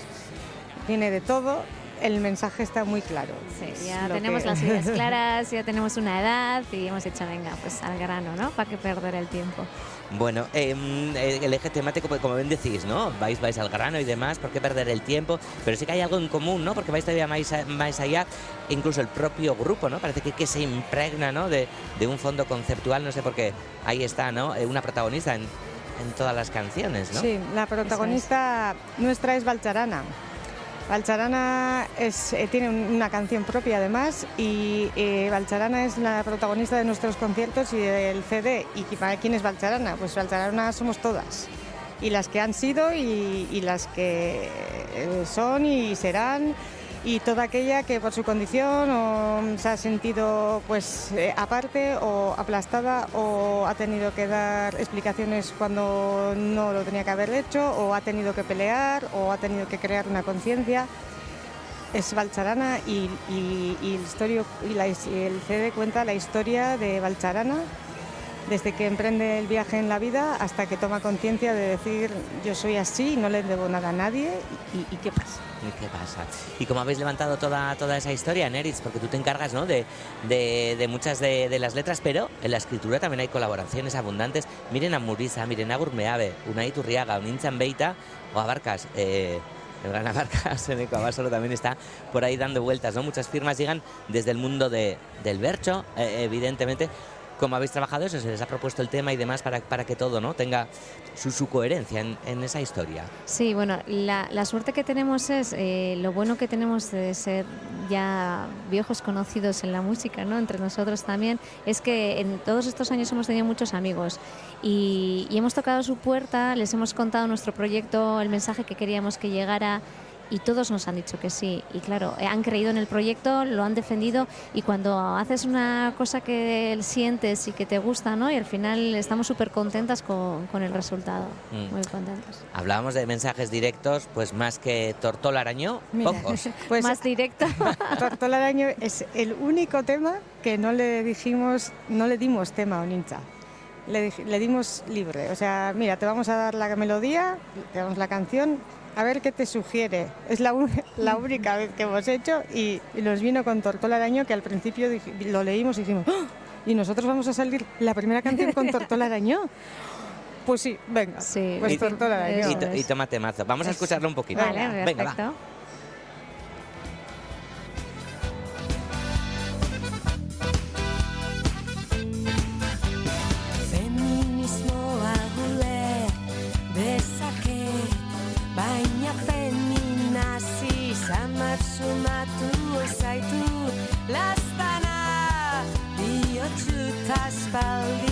tiene de todo. El mensaje está muy claro. Sí, ya tenemos que- las ideas claras, ya tenemos una edad y hemos hecho, venga, pues al grano, ¿no? ¿Para qué perder el tiempo? Bueno, em, eh, el eje temático, pues, como bien decís, ¿no? Vais, vais al grano y demás, ¿por qué perder el tiempo? Pero sí que hay algo en común, ¿no? Porque vais todavía más, más allá, incluso el propio grupo, ¿no? Parece que, que se impregna, ¿no? De, de un fondo conceptual, no sé por qué. Ahí está, ¿no? Eh, Una protagonista en, en todas las canciones, ¿no? Sí, la protagonista nuestra es Valcharana. Valcharana es, eh, tiene un- una canción propia además y eh, Valcharana es la protagonista de nuestros conciertos y del CD. ¿Y para quién es Valcharana? Pues Valcharana somos todas. y las que han sido y, y las que eh, son y serán y toda aquella que por su condición se ha sentido pues eh, aparte o aplastada o ha tenido que dar explicaciones cuando no lo tenía que haber hecho o ha tenido que pelear o ha tenido que crear una conciencia. Es Valcharana y, el, el CD cuenta la historia de Valcharana desde que emprende el viaje en la vida hasta que toma conciencia de decir yo soy así, no le debo nada a nadie y, y qué pasa. ¿Y qué pasa? ¿Y cómo habéis levantado toda, toda esa historia, Neritz? Porque tú te encargas ¿no? de, de, muchas de, las letras, pero en la escritura también hay colaboraciones abundantes. Miren a Murisa, miren a Gurmeave, Unai Turriaga, Unintzan Beita o Abarcas. Eh, el gran Abarcas, en Abasolo también está por ahí dando vueltas, ¿no? Muchas firmas llegan desde el mundo de, del bercho, eh, evidentemente. ¿Cómo habéis trabajado eso? ¿Se les ha propuesto el tema y demás para, para que todo ¿no? tenga su, coherencia en, en esa historia? Sí, bueno, la, la suerte que tenemos es eh, lo bueno que tenemos de ser ya viejos conocidos en la música, ¿no? Entre nosotros también, es que en todos estos años hemos tenido muchos amigos y, y hemos tocado su puerta, les hemos contado nuestro proyecto, el mensaje que queríamos que llegara. Y todos nos han dicho que sí. Y claro, eh, han creído en el proyecto, lo han defendido. Y cuando haces una cosa que sientes y que te gusta, ¿no? Y al final estamos súper contentas con, con el resultado. Mm. Muy contentas. Hablábamos de mensajes directos, pues más que Tortola Arañó, Mira, pocos. pues Más directo. Tortola Araño es el único tema que no le dijimos, no le dimos tema a Onincha. Le, le dimos libre. O sea, mira, te vamos a dar la melodía, te damos la canción, a ver qué te sugiere. Es la, la única vez que hemos hecho y, y nos vino con Tortola que al principio lo leímos y dijimos, "¡Ah! y nosotros vamos a salir la primera canción con Tortola. Pues sí, venga. pues Y- Tortola y, to- y tómate mazo. Vamos a Es- escucharlo un poquito. Vale, Venga, va. perfecto. Samar sumatu zaitu Lastana bihotzu taspaldi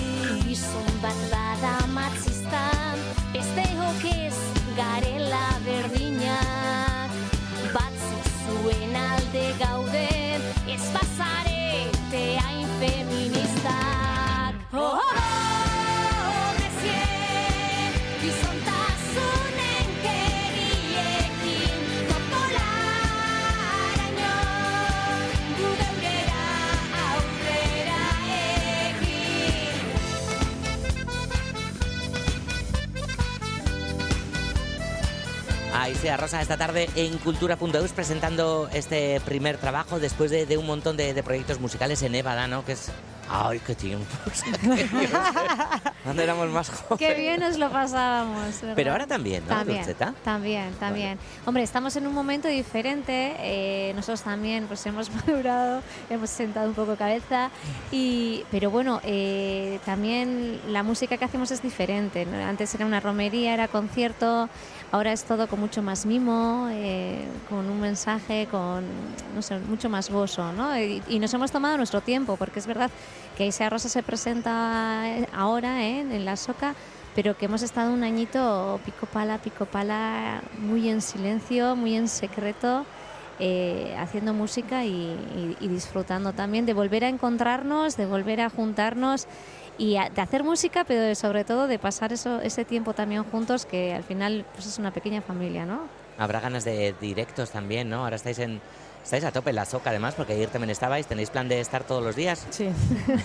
Sea Rosa esta tarde en cultura.eus presentando este primer trabajo después de, de un montón de, de proyectos musicales en Évada, ¿no? Que es... ¡Ay, qué tiempo! Cuando éramos más jóvenes. Qué bien nos lo pasábamos. ¿verdad? Pero ahora también, ¿no, También, Dulceta? también, también. Hombre, estamos en un momento diferente. eh, nosotros también pues hemos madurado, hemos sentado un poco cabeza. Y, pero bueno, eh, también la música que hacemos es diferente. ¿no? Antes era una romería, era concierto. Ahora es todo con mucho más mimo, eh, con un mensaje, con, no sé, mucho más gozo, ¿no? Y, nos hemos tomado nuestro tiempo, porque es verdad que Isea Rosa se presenta eh, ahora ¿eh? en la Soca, pero que hemos estado un añito pico pala, pico pala, muy en silencio, muy en secreto, eh, haciendo música y- y disfrutando también de volver a encontrarnos, de volver a juntarnos y de hacer música, pero sobre todo de pasar eso, ese tiempo también juntos, que al final pues es una pequeña familia, ¿no? Habrá ganas de directos también, ¿no? Ahora estáis en... Estáis a tope en la soca, además, porque ayer también estabais. ¿Tenéis plan de estar todos los días? Sí.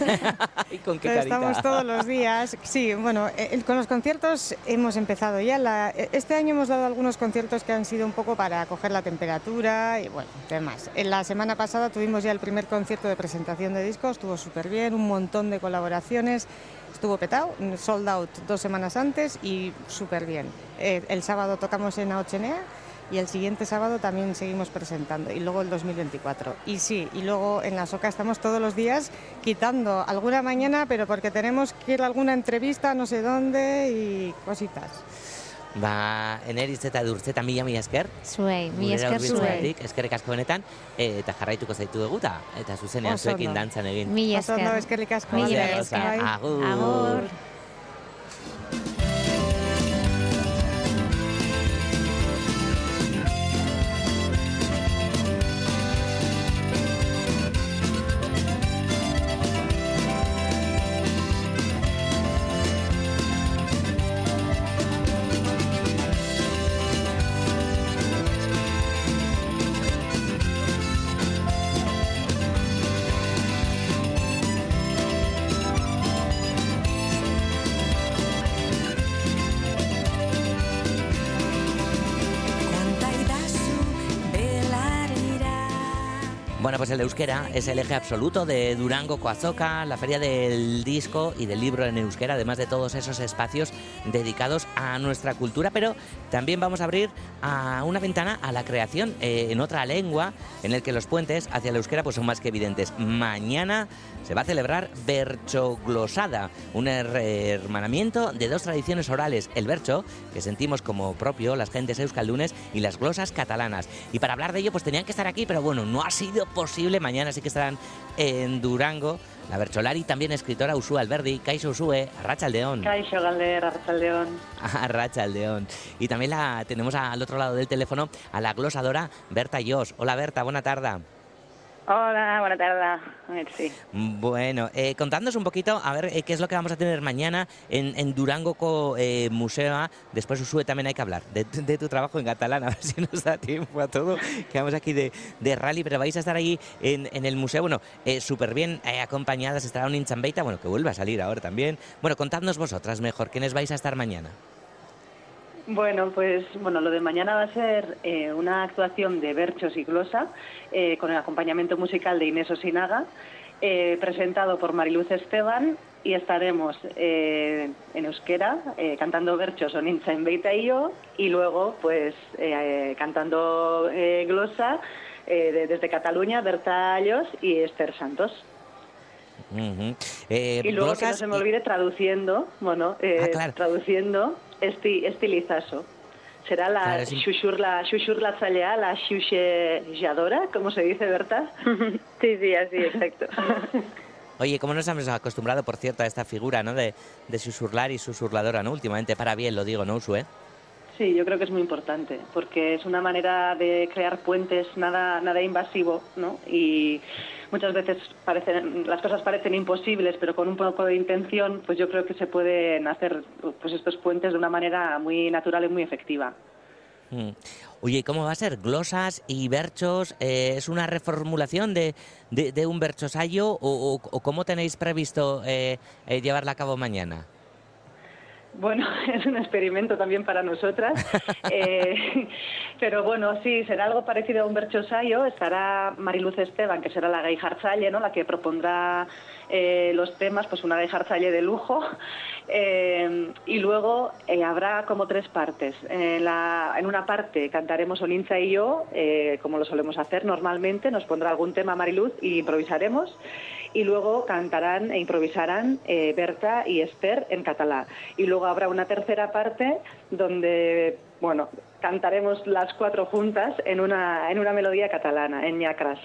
¿Y con qué carita? Estamos todos los días. Sí, bueno, eh, con los conciertos hemos empezado ya. La- eh, este año hemos dado algunos conciertos que han sido un poco para coger la temperatura y bueno, demás. En la semana pasada tuvimos ya el primer concierto de presentación de discos, estuvo súper bien, un montón de colaboraciones. Estuvo petado, sold out dos semanas antes y súper bien. Eh, el sábado tocamos en Aochenea y el siguiente sábado también seguimos presentando y luego el 2024. Y sí, y luego en la Soca estamos todos los días quitando alguna mañana, pero porque tenemos que ir a alguna entrevista no sé dónde y cositas. Ba, eneritz eta durtzeta mila mila esker. Zuei, mila esker zuei. eskerrik asko benetan, eta jarraituko zaitu dugu eta, eta zuzenean Oso zuekin dantzan egin. Mila Oso ondo, esker. eskerrik asko. Mila esker. Agur. Agur. El euskera es el eje absoluto de Durango Coazoca, la feria del disco y del libro en euskera, además de todos esos espacios dedicados a nuestra cultura, pero también vamos a abrir a una ventana a la creación eh, en otra lengua, en el que los puentes hacia el euskera pues son más que evidentes. Mañana se va a celebrar Berchoglosada, un her- hermanamiento de dos tradiciones orales, el bercho, que sentimos como propio las gentes euskaldunes, y las glosas catalanas. Y para hablar de ello, pues tenían que estar aquí, pero bueno, no ha sido posible. Mañana sí que estarán en Durango. La bercholari, también escritora Usue Alberdi, Kaixo Usue, Arrachaldeón. Kaixo Galder, Arrachaldeón. Arrachaldeón. Y también la tenemos al otro lado del teléfono a la glosadora Berta Jos. Hola Berta, buena tarde. Hola, buena tarde. Bueno, eh, contadnos un poquito, a ver eh, qué es lo que vamos a tener mañana en, en Durango Co, eh, Museo. Después, Usue, también hay que hablar de, de tu trabajo en catalán, a ver si nos da tiempo a todo. Quedamos aquí de, rally, pero vais a estar ahí en, en el museo. Bueno, súper bien eh, acompañadas. Estará un Inchambeita, bueno, que vuelva a salir ahora también. Bueno, contadnos vosotras mejor, ¿quiénes vais a estar mañana? Bueno, pues bueno, lo de mañana va a ser eh, una actuación de Berchos y Glosa eh, con el acompañamiento musical de Inés Osinaga, eh, presentado por Mariluz Esteban y estaremos eh, en euskera eh, cantando Berchos o Nincha en Beita y yo y luego pues eh, cantando eh, Glosa eh, de- desde Cataluña, Berta Ayos y Esther Santos. Y luego que no se me olvide traduciendo, bueno, eh, Ah, claro. traduciendo esti, estilizazo. Será la Claro, xuxurla, xuxurlatzailea, la xuxelladora, como se dice, Berta. sí, sí, así, exacto. Oye, ¿cómo nos hemos acostumbrado, por cierto, a esta figura, ¿no? De, de susurlar y susurladora, ¿no? Últimamente, para bien lo digo, ¿no, Usue? Sí, yo creo que es muy importante, porque es una manera de crear puentes nada, nada invasivo, ¿no? Y muchas veces parecen, las cosas parecen imposibles, pero con un poco de intención, pues yo creo que se pueden hacer pues estos puentes de una manera muy natural y muy efectiva. Mm. Oye, ¿y ¿cómo va a ser? ¿Glosas y berchos? eh, ¿Es una reformulación de, de, un berchosayo o cómo tenéis previsto eh, eh, llevarla a cabo mañana? Bueno, es un experimento también para nosotras. Eh, pero bueno, sí, será algo parecido a un berchosayo. Estará Mariluz Esteban, que será la gay Hartzalle, ¿no? la que propondrá eh, los temas, pues una gay Hartzalle de lujo. Eh, y luego eh, habrá como tres partes. En, la- en una parte cantaremos Oninza y yo, eh, como lo solemos hacer normalmente. Nos pondrá algún tema Mariluz y improvisaremos y luego cantarán e improvisarán Berta y Esther en catalán. Y luego habrá una tercera parte donde, bueno, cantaremos las cuatro juntas en una, en una melodía catalana, en ñacras.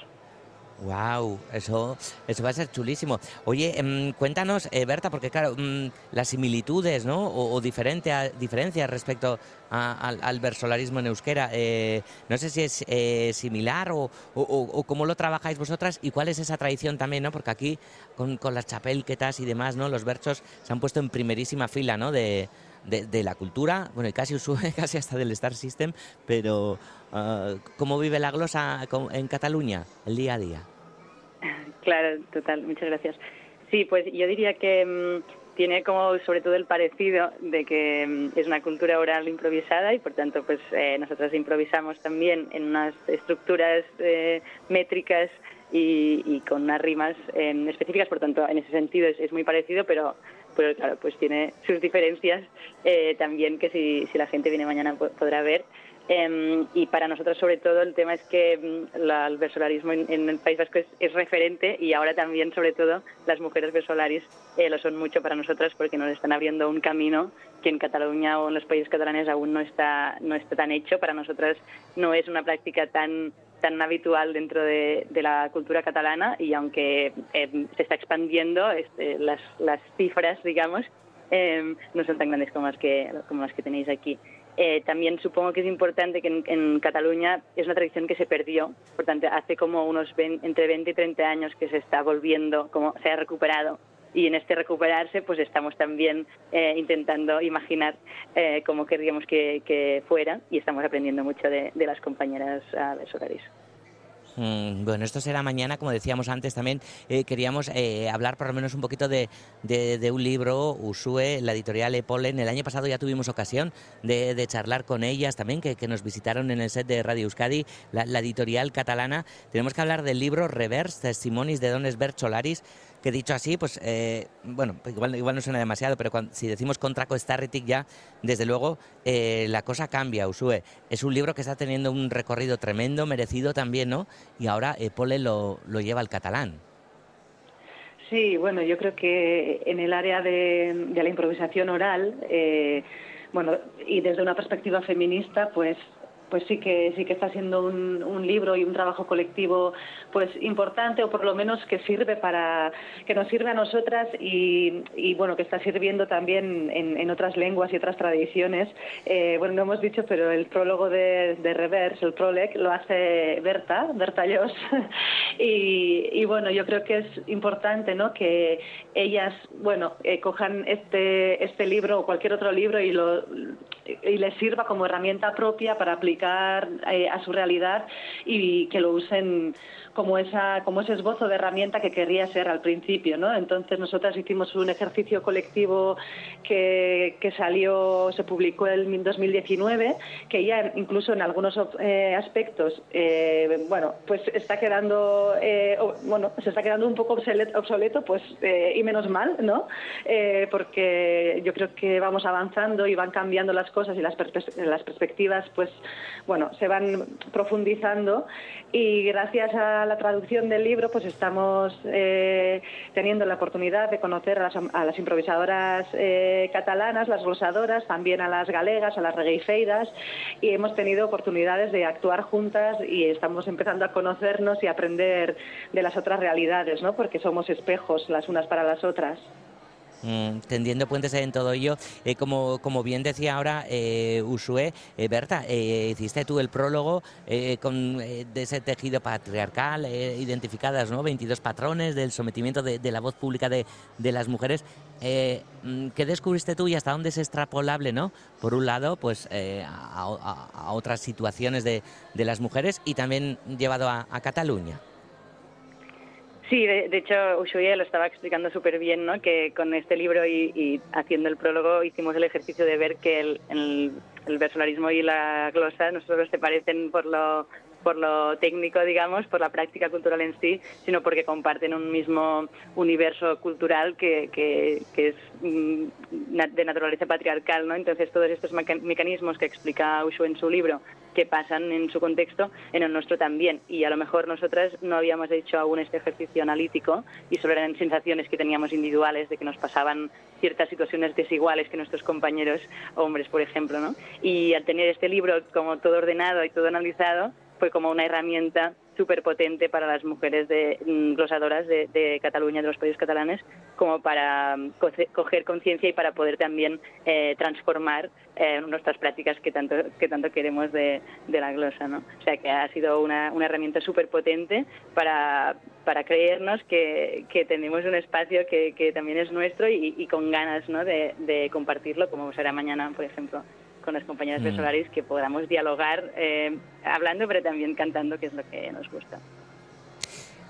Wow, eso, eso va a ser chulísimo. Oye, em, cuéntanos, eh, Berta, porque claro, mm, las similitudes, ¿no? O, o diferente a- diferencias respecto a- al, al versolarismo en euskera. eh, no sé si es eh, similar o, o- o- cómo lo trabajáis vosotras y cuál es esa tradición también, ¿no? Porque aquí con, con las chapelquetas y demás, ¿no? Los versos se han puesto en primerísima fila, ¿no? De, de, de la cultura, bueno, y casi, sube casi hasta del Star System, pero ah, ¿cómo vive la glosa en Cataluña el día a día? Claro, total, muchas gracias. Sí, pues yo diría que mm, tiene como sobre todo el parecido de que mm, es una cultura oral improvisada y por tanto pues eh, nosotros improvisamos también en unas estructuras eh, métricas y, y con unas rimas eh, específicas, por tanto en ese sentido es, es muy parecido, pero pero claro, pues tiene sus diferencias eh, también que si, si la gente viene mañana po- podrá ver. Em, y para nosotros, sobre todo, el tema es que mm, la- el versolarismo en, en el País Vasco es, referente y ahora también, sobre todo, las mujeres versolaris eh, lo son mucho para nosotras porque nos están abriendo un camino que en Cataluña o en los países catalanes aún no está, no está tan hecho. Para nosotras no es una práctica tan tan habitual dentro de, de la cultura catalana y aunque eh, se está expandiendo este, las, las cifras, digamos, eh, no son tan grandes como las que, como las que tenéis aquí. Eh, también supongo que es importante que en, Cataluña es una tradición que se perdió, por tanto, hace como unos 20 entre 20 y 30 años que se está volviendo, como se ha recuperado. Y en este recuperarse, pues estamos también eh, intentando imaginar eh, cómo querríamos que, que fuera y estamos aprendiendo mucho de, de las compañeras versolaris. Mm, Bueno, esto será mañana, como decíamos antes también. eh, queríamos eh, hablar por lo menos un poquito de, de- un libro, Usue, la editorial Epolen. El año pasado ya tuvimos ocasión de, de charlar con ellas también, que, que nos visitaron en el set de Radio Euskadi, la, editorial catalana. Tenemos que hablar del libro Reverse, Testimonies de Don Esbert Solaris, que dicho así, pues eh, bueno, pues igual, igual no suena demasiado, pero si decimos Contraco Starretic ya, desde luego eh, la cosa cambia, Usue. Es un libro que está teniendo un recorrido tremendo, merecido también, ¿no? Y ahora Epole lo, lo lleva al catalán. Sí, bueno, yo creo que en el área de, de la improvisación oral, eh, bueno, y desde una perspectiva feminista, pues pues sí que sí que está siendo un, libro y un trabajo colectivo pues importante o por lo menos que sirve para que nos sirve a nosotras y, bueno que está sirviendo también en, otras lenguas y otras tradiciones. Eh, bueno no hemos dicho pero el prólogo de, de Reverse el proleg lo hace Berta Berta Llos y, y bueno yo creo que es importante no que ellas bueno eh, cojan este este libro o cualquier otro libro y lo y les sirva como herramienta propia para aplicar eh, a su realidad y que lo usen como esa como ese esbozo de herramienta que querría ser al principio no entonces nosotras hicimos un ejercicio colectivo que, que salió se publicó en 2019 que ya incluso en algunos eh, aspectos eh, bueno pues está quedando eh, bueno se está quedando un poco obsoleto, pues eh, y menos mal no Eh, porque yo creo que vamos avanzando y van cambiando las cosas y las, las perspectivas pues bueno se van profundizando. Y gracias a la traducción del libro pues estamos eh, teniendo la oportunidad de conocer a las, a las improvisadoras eh, catalanas, las glosadoras, también a las galegas, a las regueifeiras y hemos tenido oportunidades de actuar juntas y estamos empezando a conocernos y aprender de las otras realidades, ¿no? porque somos espejos las unas para las otras. Mm, tendiendo puentes en todo ello. Eh, como, como bien decía ahora eh, Usue, eh, Berta, eh, hiciste tú el prólogo eh, con, eh, de ese tejido patriarcal, identificadas ¿no? 22 patrones del sometimiento de, la voz pública de, de las mujeres. Mm, ¿Qué descubriste tú y hasta dónde es extrapolable, no? Por un lado, pues a, a- a otras situaciones de, de las mujeres y también llevado a, a Cataluña. Sí, de, hecho Ushuaia lo estaba explicando súper bien, ¿no? que con este libro y, y haciendo el prólogo hicimos el ejercicio de ver que el, el, y la glosa no solo se parecen por lo, por lo técnico, digamos, por la práctica cultural en sí, sino porque comparten un mismo universo cultural que, que, que es mm, de naturaleza patriarcal. ¿no? Entonces todos estos meca- mecanismos que explica Ushu en su libro que pasan en su contexto, en el nuestro también. Y a lo mejor nosotras no habíamos hecho aún este ejercicio analítico y solo eran sensaciones que teníamos individuales de que nos pasaban ciertas situaciones desiguales que nuestros compañeros hombres, por ejemplo. ¿no? Y al tener este libro como todo ordenado y todo analizado, fue como una herramienta súper potente para las mujeres de, mm, glosadoras de, de Cataluña, de los países catalanes, como para mm, coger conciencia y para poder también eh, transformar eh, nuestras prácticas que tanto, que tanto queremos de, de la glosa. ¿no? O sea que ha sido una, una herramienta súper potente para, para creernos que, que tenemos un espacio que, que también es nuestro y, y con ganas ¿no? de, de compartirlo, como será mañana, por ejemplo con las compañeras de Mm. Solaris que podamos dialogar eh, hablando pero también cantando que es lo que nos gusta.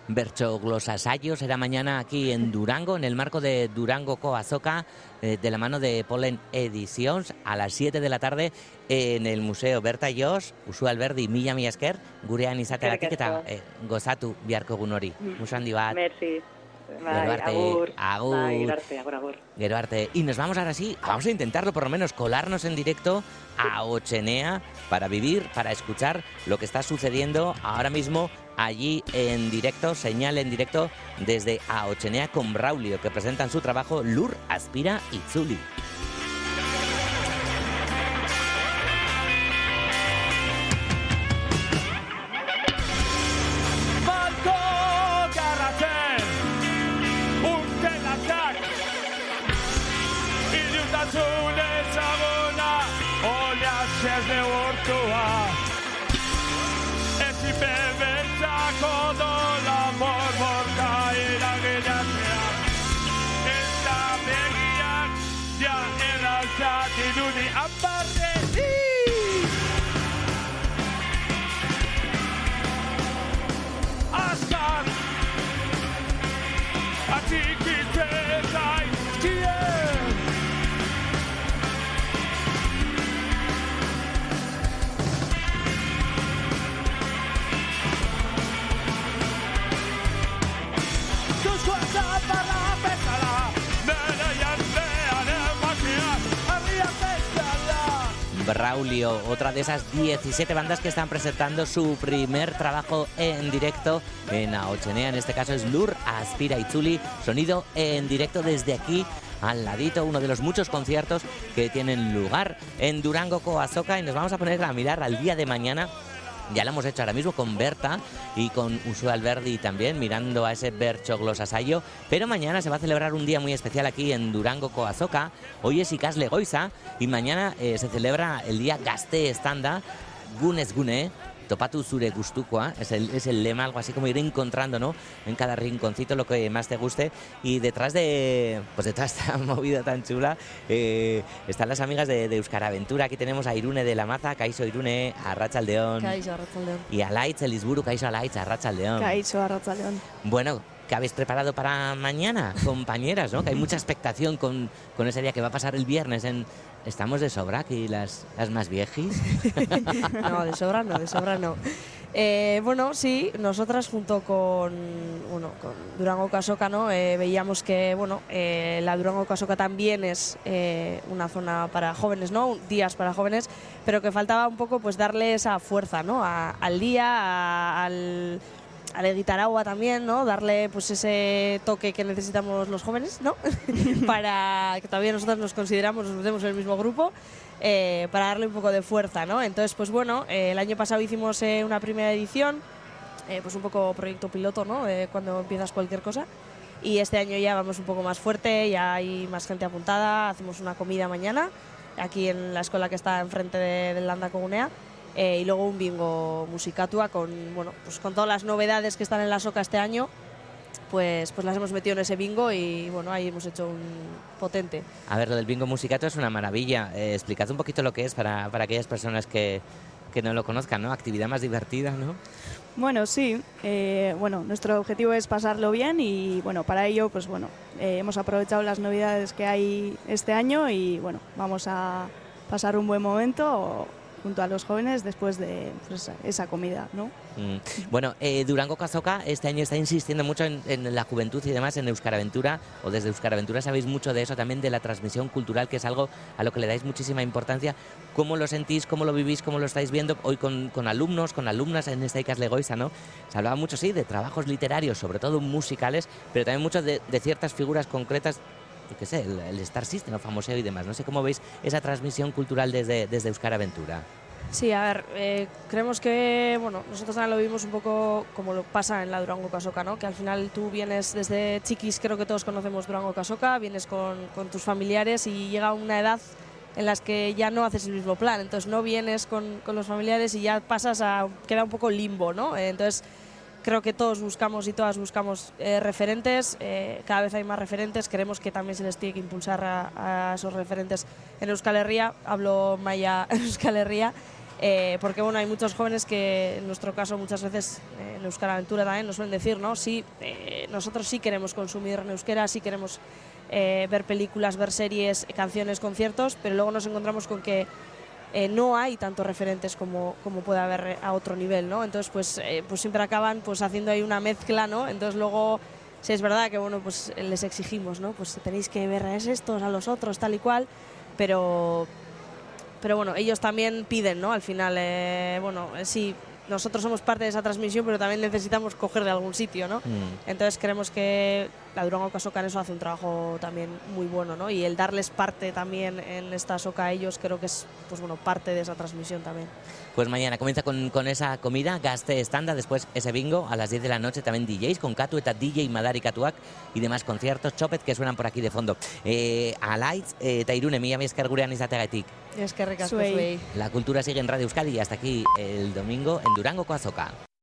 Bercho Glosasayo será mañana aquí en Durango, en el marco de Durango Coazoca, eh, de la mano de Polen Editions, a las 7 de la tarde en el Museo Berta Jos, Usu Alberdi, Mila Miasker, gurean izateagatik eta eh, gozatu beharko egun hori. Musu handi bat, Merci. Arte, agur. agur. Arte, arte. Y nos vamos ahora sí, vamos a intentarlo por lo menos, colarnos en directo a Ochenea para vivir, para escuchar lo que está sucediendo ahora mismo allí en directo, señal en directo desde a Ochenea con Braulio, que presentan su trabajo Lur, Aspira y Zuli. Sanchez de Ortoa. Braulio, otra de esas 17 bandas que están presentando su primer trabajo en directo en Aochenea. En este caso es Lur, Aspira y Zuli, sonido en directo desde aquí al ladito, uno de los muchos conciertos que tienen lugar en Durango, Coazoca. Y nos vamos a poner a mirar al día de mañana ya lo hemos hecho ahora mismo con Berta y con Usue Alberdi también, mirando a ese Bercho Glosasayo. Pero mañana se va a celebrar un día muy especial aquí en Durango, Coazoca. Hoy es Icasle Goiza y mañana eh, se celebra el día Gaste Estanda, Gunes Gune. Topatu zure gustukoa, es el, es el lema, algo así como ir encontrando, ¿no? En cada rinconcito lo que más te guste. Y detrás de, pues detrás de esta movida tan chula, eh, están las amigas de, de Euskara Aventura. Aquí tenemos a Irune de la Maza, Kaiso Irune, a Rachaldeón. Kaixo, Arratsaldeon. Y a Laitz, Elisburu, Kaiso a Laitz, a Rachaldeón. Kaixo, Arratsaldeon. Bueno, ¿qué habéis preparado para mañana, compañeras? ¿no? Que hay mucha expectación con, con ese día que va a pasar el viernes. En... ¿Estamos de sobra aquí las, las más viejis? No, de sobra no, de sobra no. Eh, bueno, sí, nosotras junto con, bueno, con Durango Casoca, ¿no? Eh, veíamos que bueno, eh, la Durango Casoca también es una zona para jóvenes, ¿no? días para jóvenes, pero que faltaba un poco pues darle esa fuerza ¿no? Al día, a- al, al guitaragua también, ¿no? Darle pues ese toque que necesitamos los jóvenes, ¿no? para que todavía nosotros nos consideramos, nos metemos en el mismo grupo, eh, para darle un poco de fuerza, ¿no? Entonces, pues bueno, eh, el año pasado hicimos eh, una primera edición, pues un poco proyecto piloto, ¿no? Cuando empiezas cualquier cosa. Y este año ya vamos un poco más fuerte, ya hay más gente apuntada, hacemos una comida mañana, aquí en la escuela que está enfrente de, del Landa Cogunea. Eh, y luego un bingo musicatua con, bueno, pues con todas las novedades que están en la SOCA este año, pues, pues las hemos metido en ese bingo y bueno, ahí hemos hecho un potente. A ver, lo del bingo musicato es una maravilla. Eh, explicad un poquito lo que es para, para aquellas personas que, que no lo conozcan, ¿no? Actividad más divertida, ¿no? Bueno, sí. eh, bueno, nuestro objetivo es pasarlo bien y bueno, para ello, pues bueno, eh, hemos aprovechado las novedades que hay este año y bueno, vamos a pasar un buen momento junto a los jóvenes después de pues, esa comida, ¿no? Mm. Bueno, eh, Durango Cazoca este año está insistiendo mucho en, la juventud y demás, en Euskaraventura, o desde Euskaraventura sabéis mucho de eso también, de la transmisión cultural, que es algo a lo que le dais muchísima importancia. ¿Cómo lo sentís, cómo lo vivís, cómo lo estáis viendo hoy con, alumnos, con alumnas en esta ICAS Legoisa, ¿no? Se hablaba mucho, sí, de trabajos literarios, sobre todo musicales, pero también mucho de, ciertas figuras concretas qué sé, el, el Star System, el famoseo y demás. No sé cómo veis esa transmisión cultural desde, desde Euskara Aventura. Sí, a ver, eh, creemos que, bueno, nosotros también lo vimos un poco como lo pasa en la Durango Casoca, ¿no? Que al final tú vienes desde chiquis, creo que todos conocemos Durango Casoca, vienes con, con tus familiares y llega una edad en las que ya no haces el mismo plan, entonces no vienes con, con los familiares y ya pasas a, queda un poco limbo, ¿no? Eh, entonces creo que todos buscamos y todas buscamos eh, referentes, eh, cada vez hay más referentes, creemos que también se les tiene que impulsar a, esos referentes en Euskal Herria, hablo maya en Euskal Herria, eh, porque bueno, hay muchos jóvenes que en nuestro caso muchas veces en Euskal Aventura también nos suelen decir, ¿no? Sí, nosotros sí queremos consumir en euskera, sí queremos ver películas, ver series, canciones, conciertos, pero luego nos encontramos con que eh, no hay tantos referentes como, como puede haber a otro nivel, ¿no? Entonces, pues, eh, pues siempre acaban pues haciendo ahí una mezcla, ¿no? Entonces luego sí es verdad que bueno, pues les exigimos, ¿no? Pues tenéis que ver a estos, a los otros, tal y cual, pero pero bueno, ellos también piden, ¿no? Al final, eh, bueno, eh, sí, nosotros somos parte de esa transmisión, pero también necesitamos coger de algún sitio, ¿no? Mm. Entonces creemos que la Durango Casoca en eso hace un trabajo también muy bueno, ¿no? Y el darles parte también en esta soca a ellos creo que es, pues bueno, parte de esa transmisión también. Pues mañana comienza con, con esa comida, gaste estándar, después ese bingo, a las 10 de la noche también DJs con Katu, eta DJ Madari Katuak y demás conciertos, Chopet, que suenan por aquí de fondo. Eh, a Lights, eh, Tairune, mila mi esker gurean izateagatik. Es que ricasco. La cultura sigue en Radio Euskadi y hasta aquí el domingo en Durango Coazoca.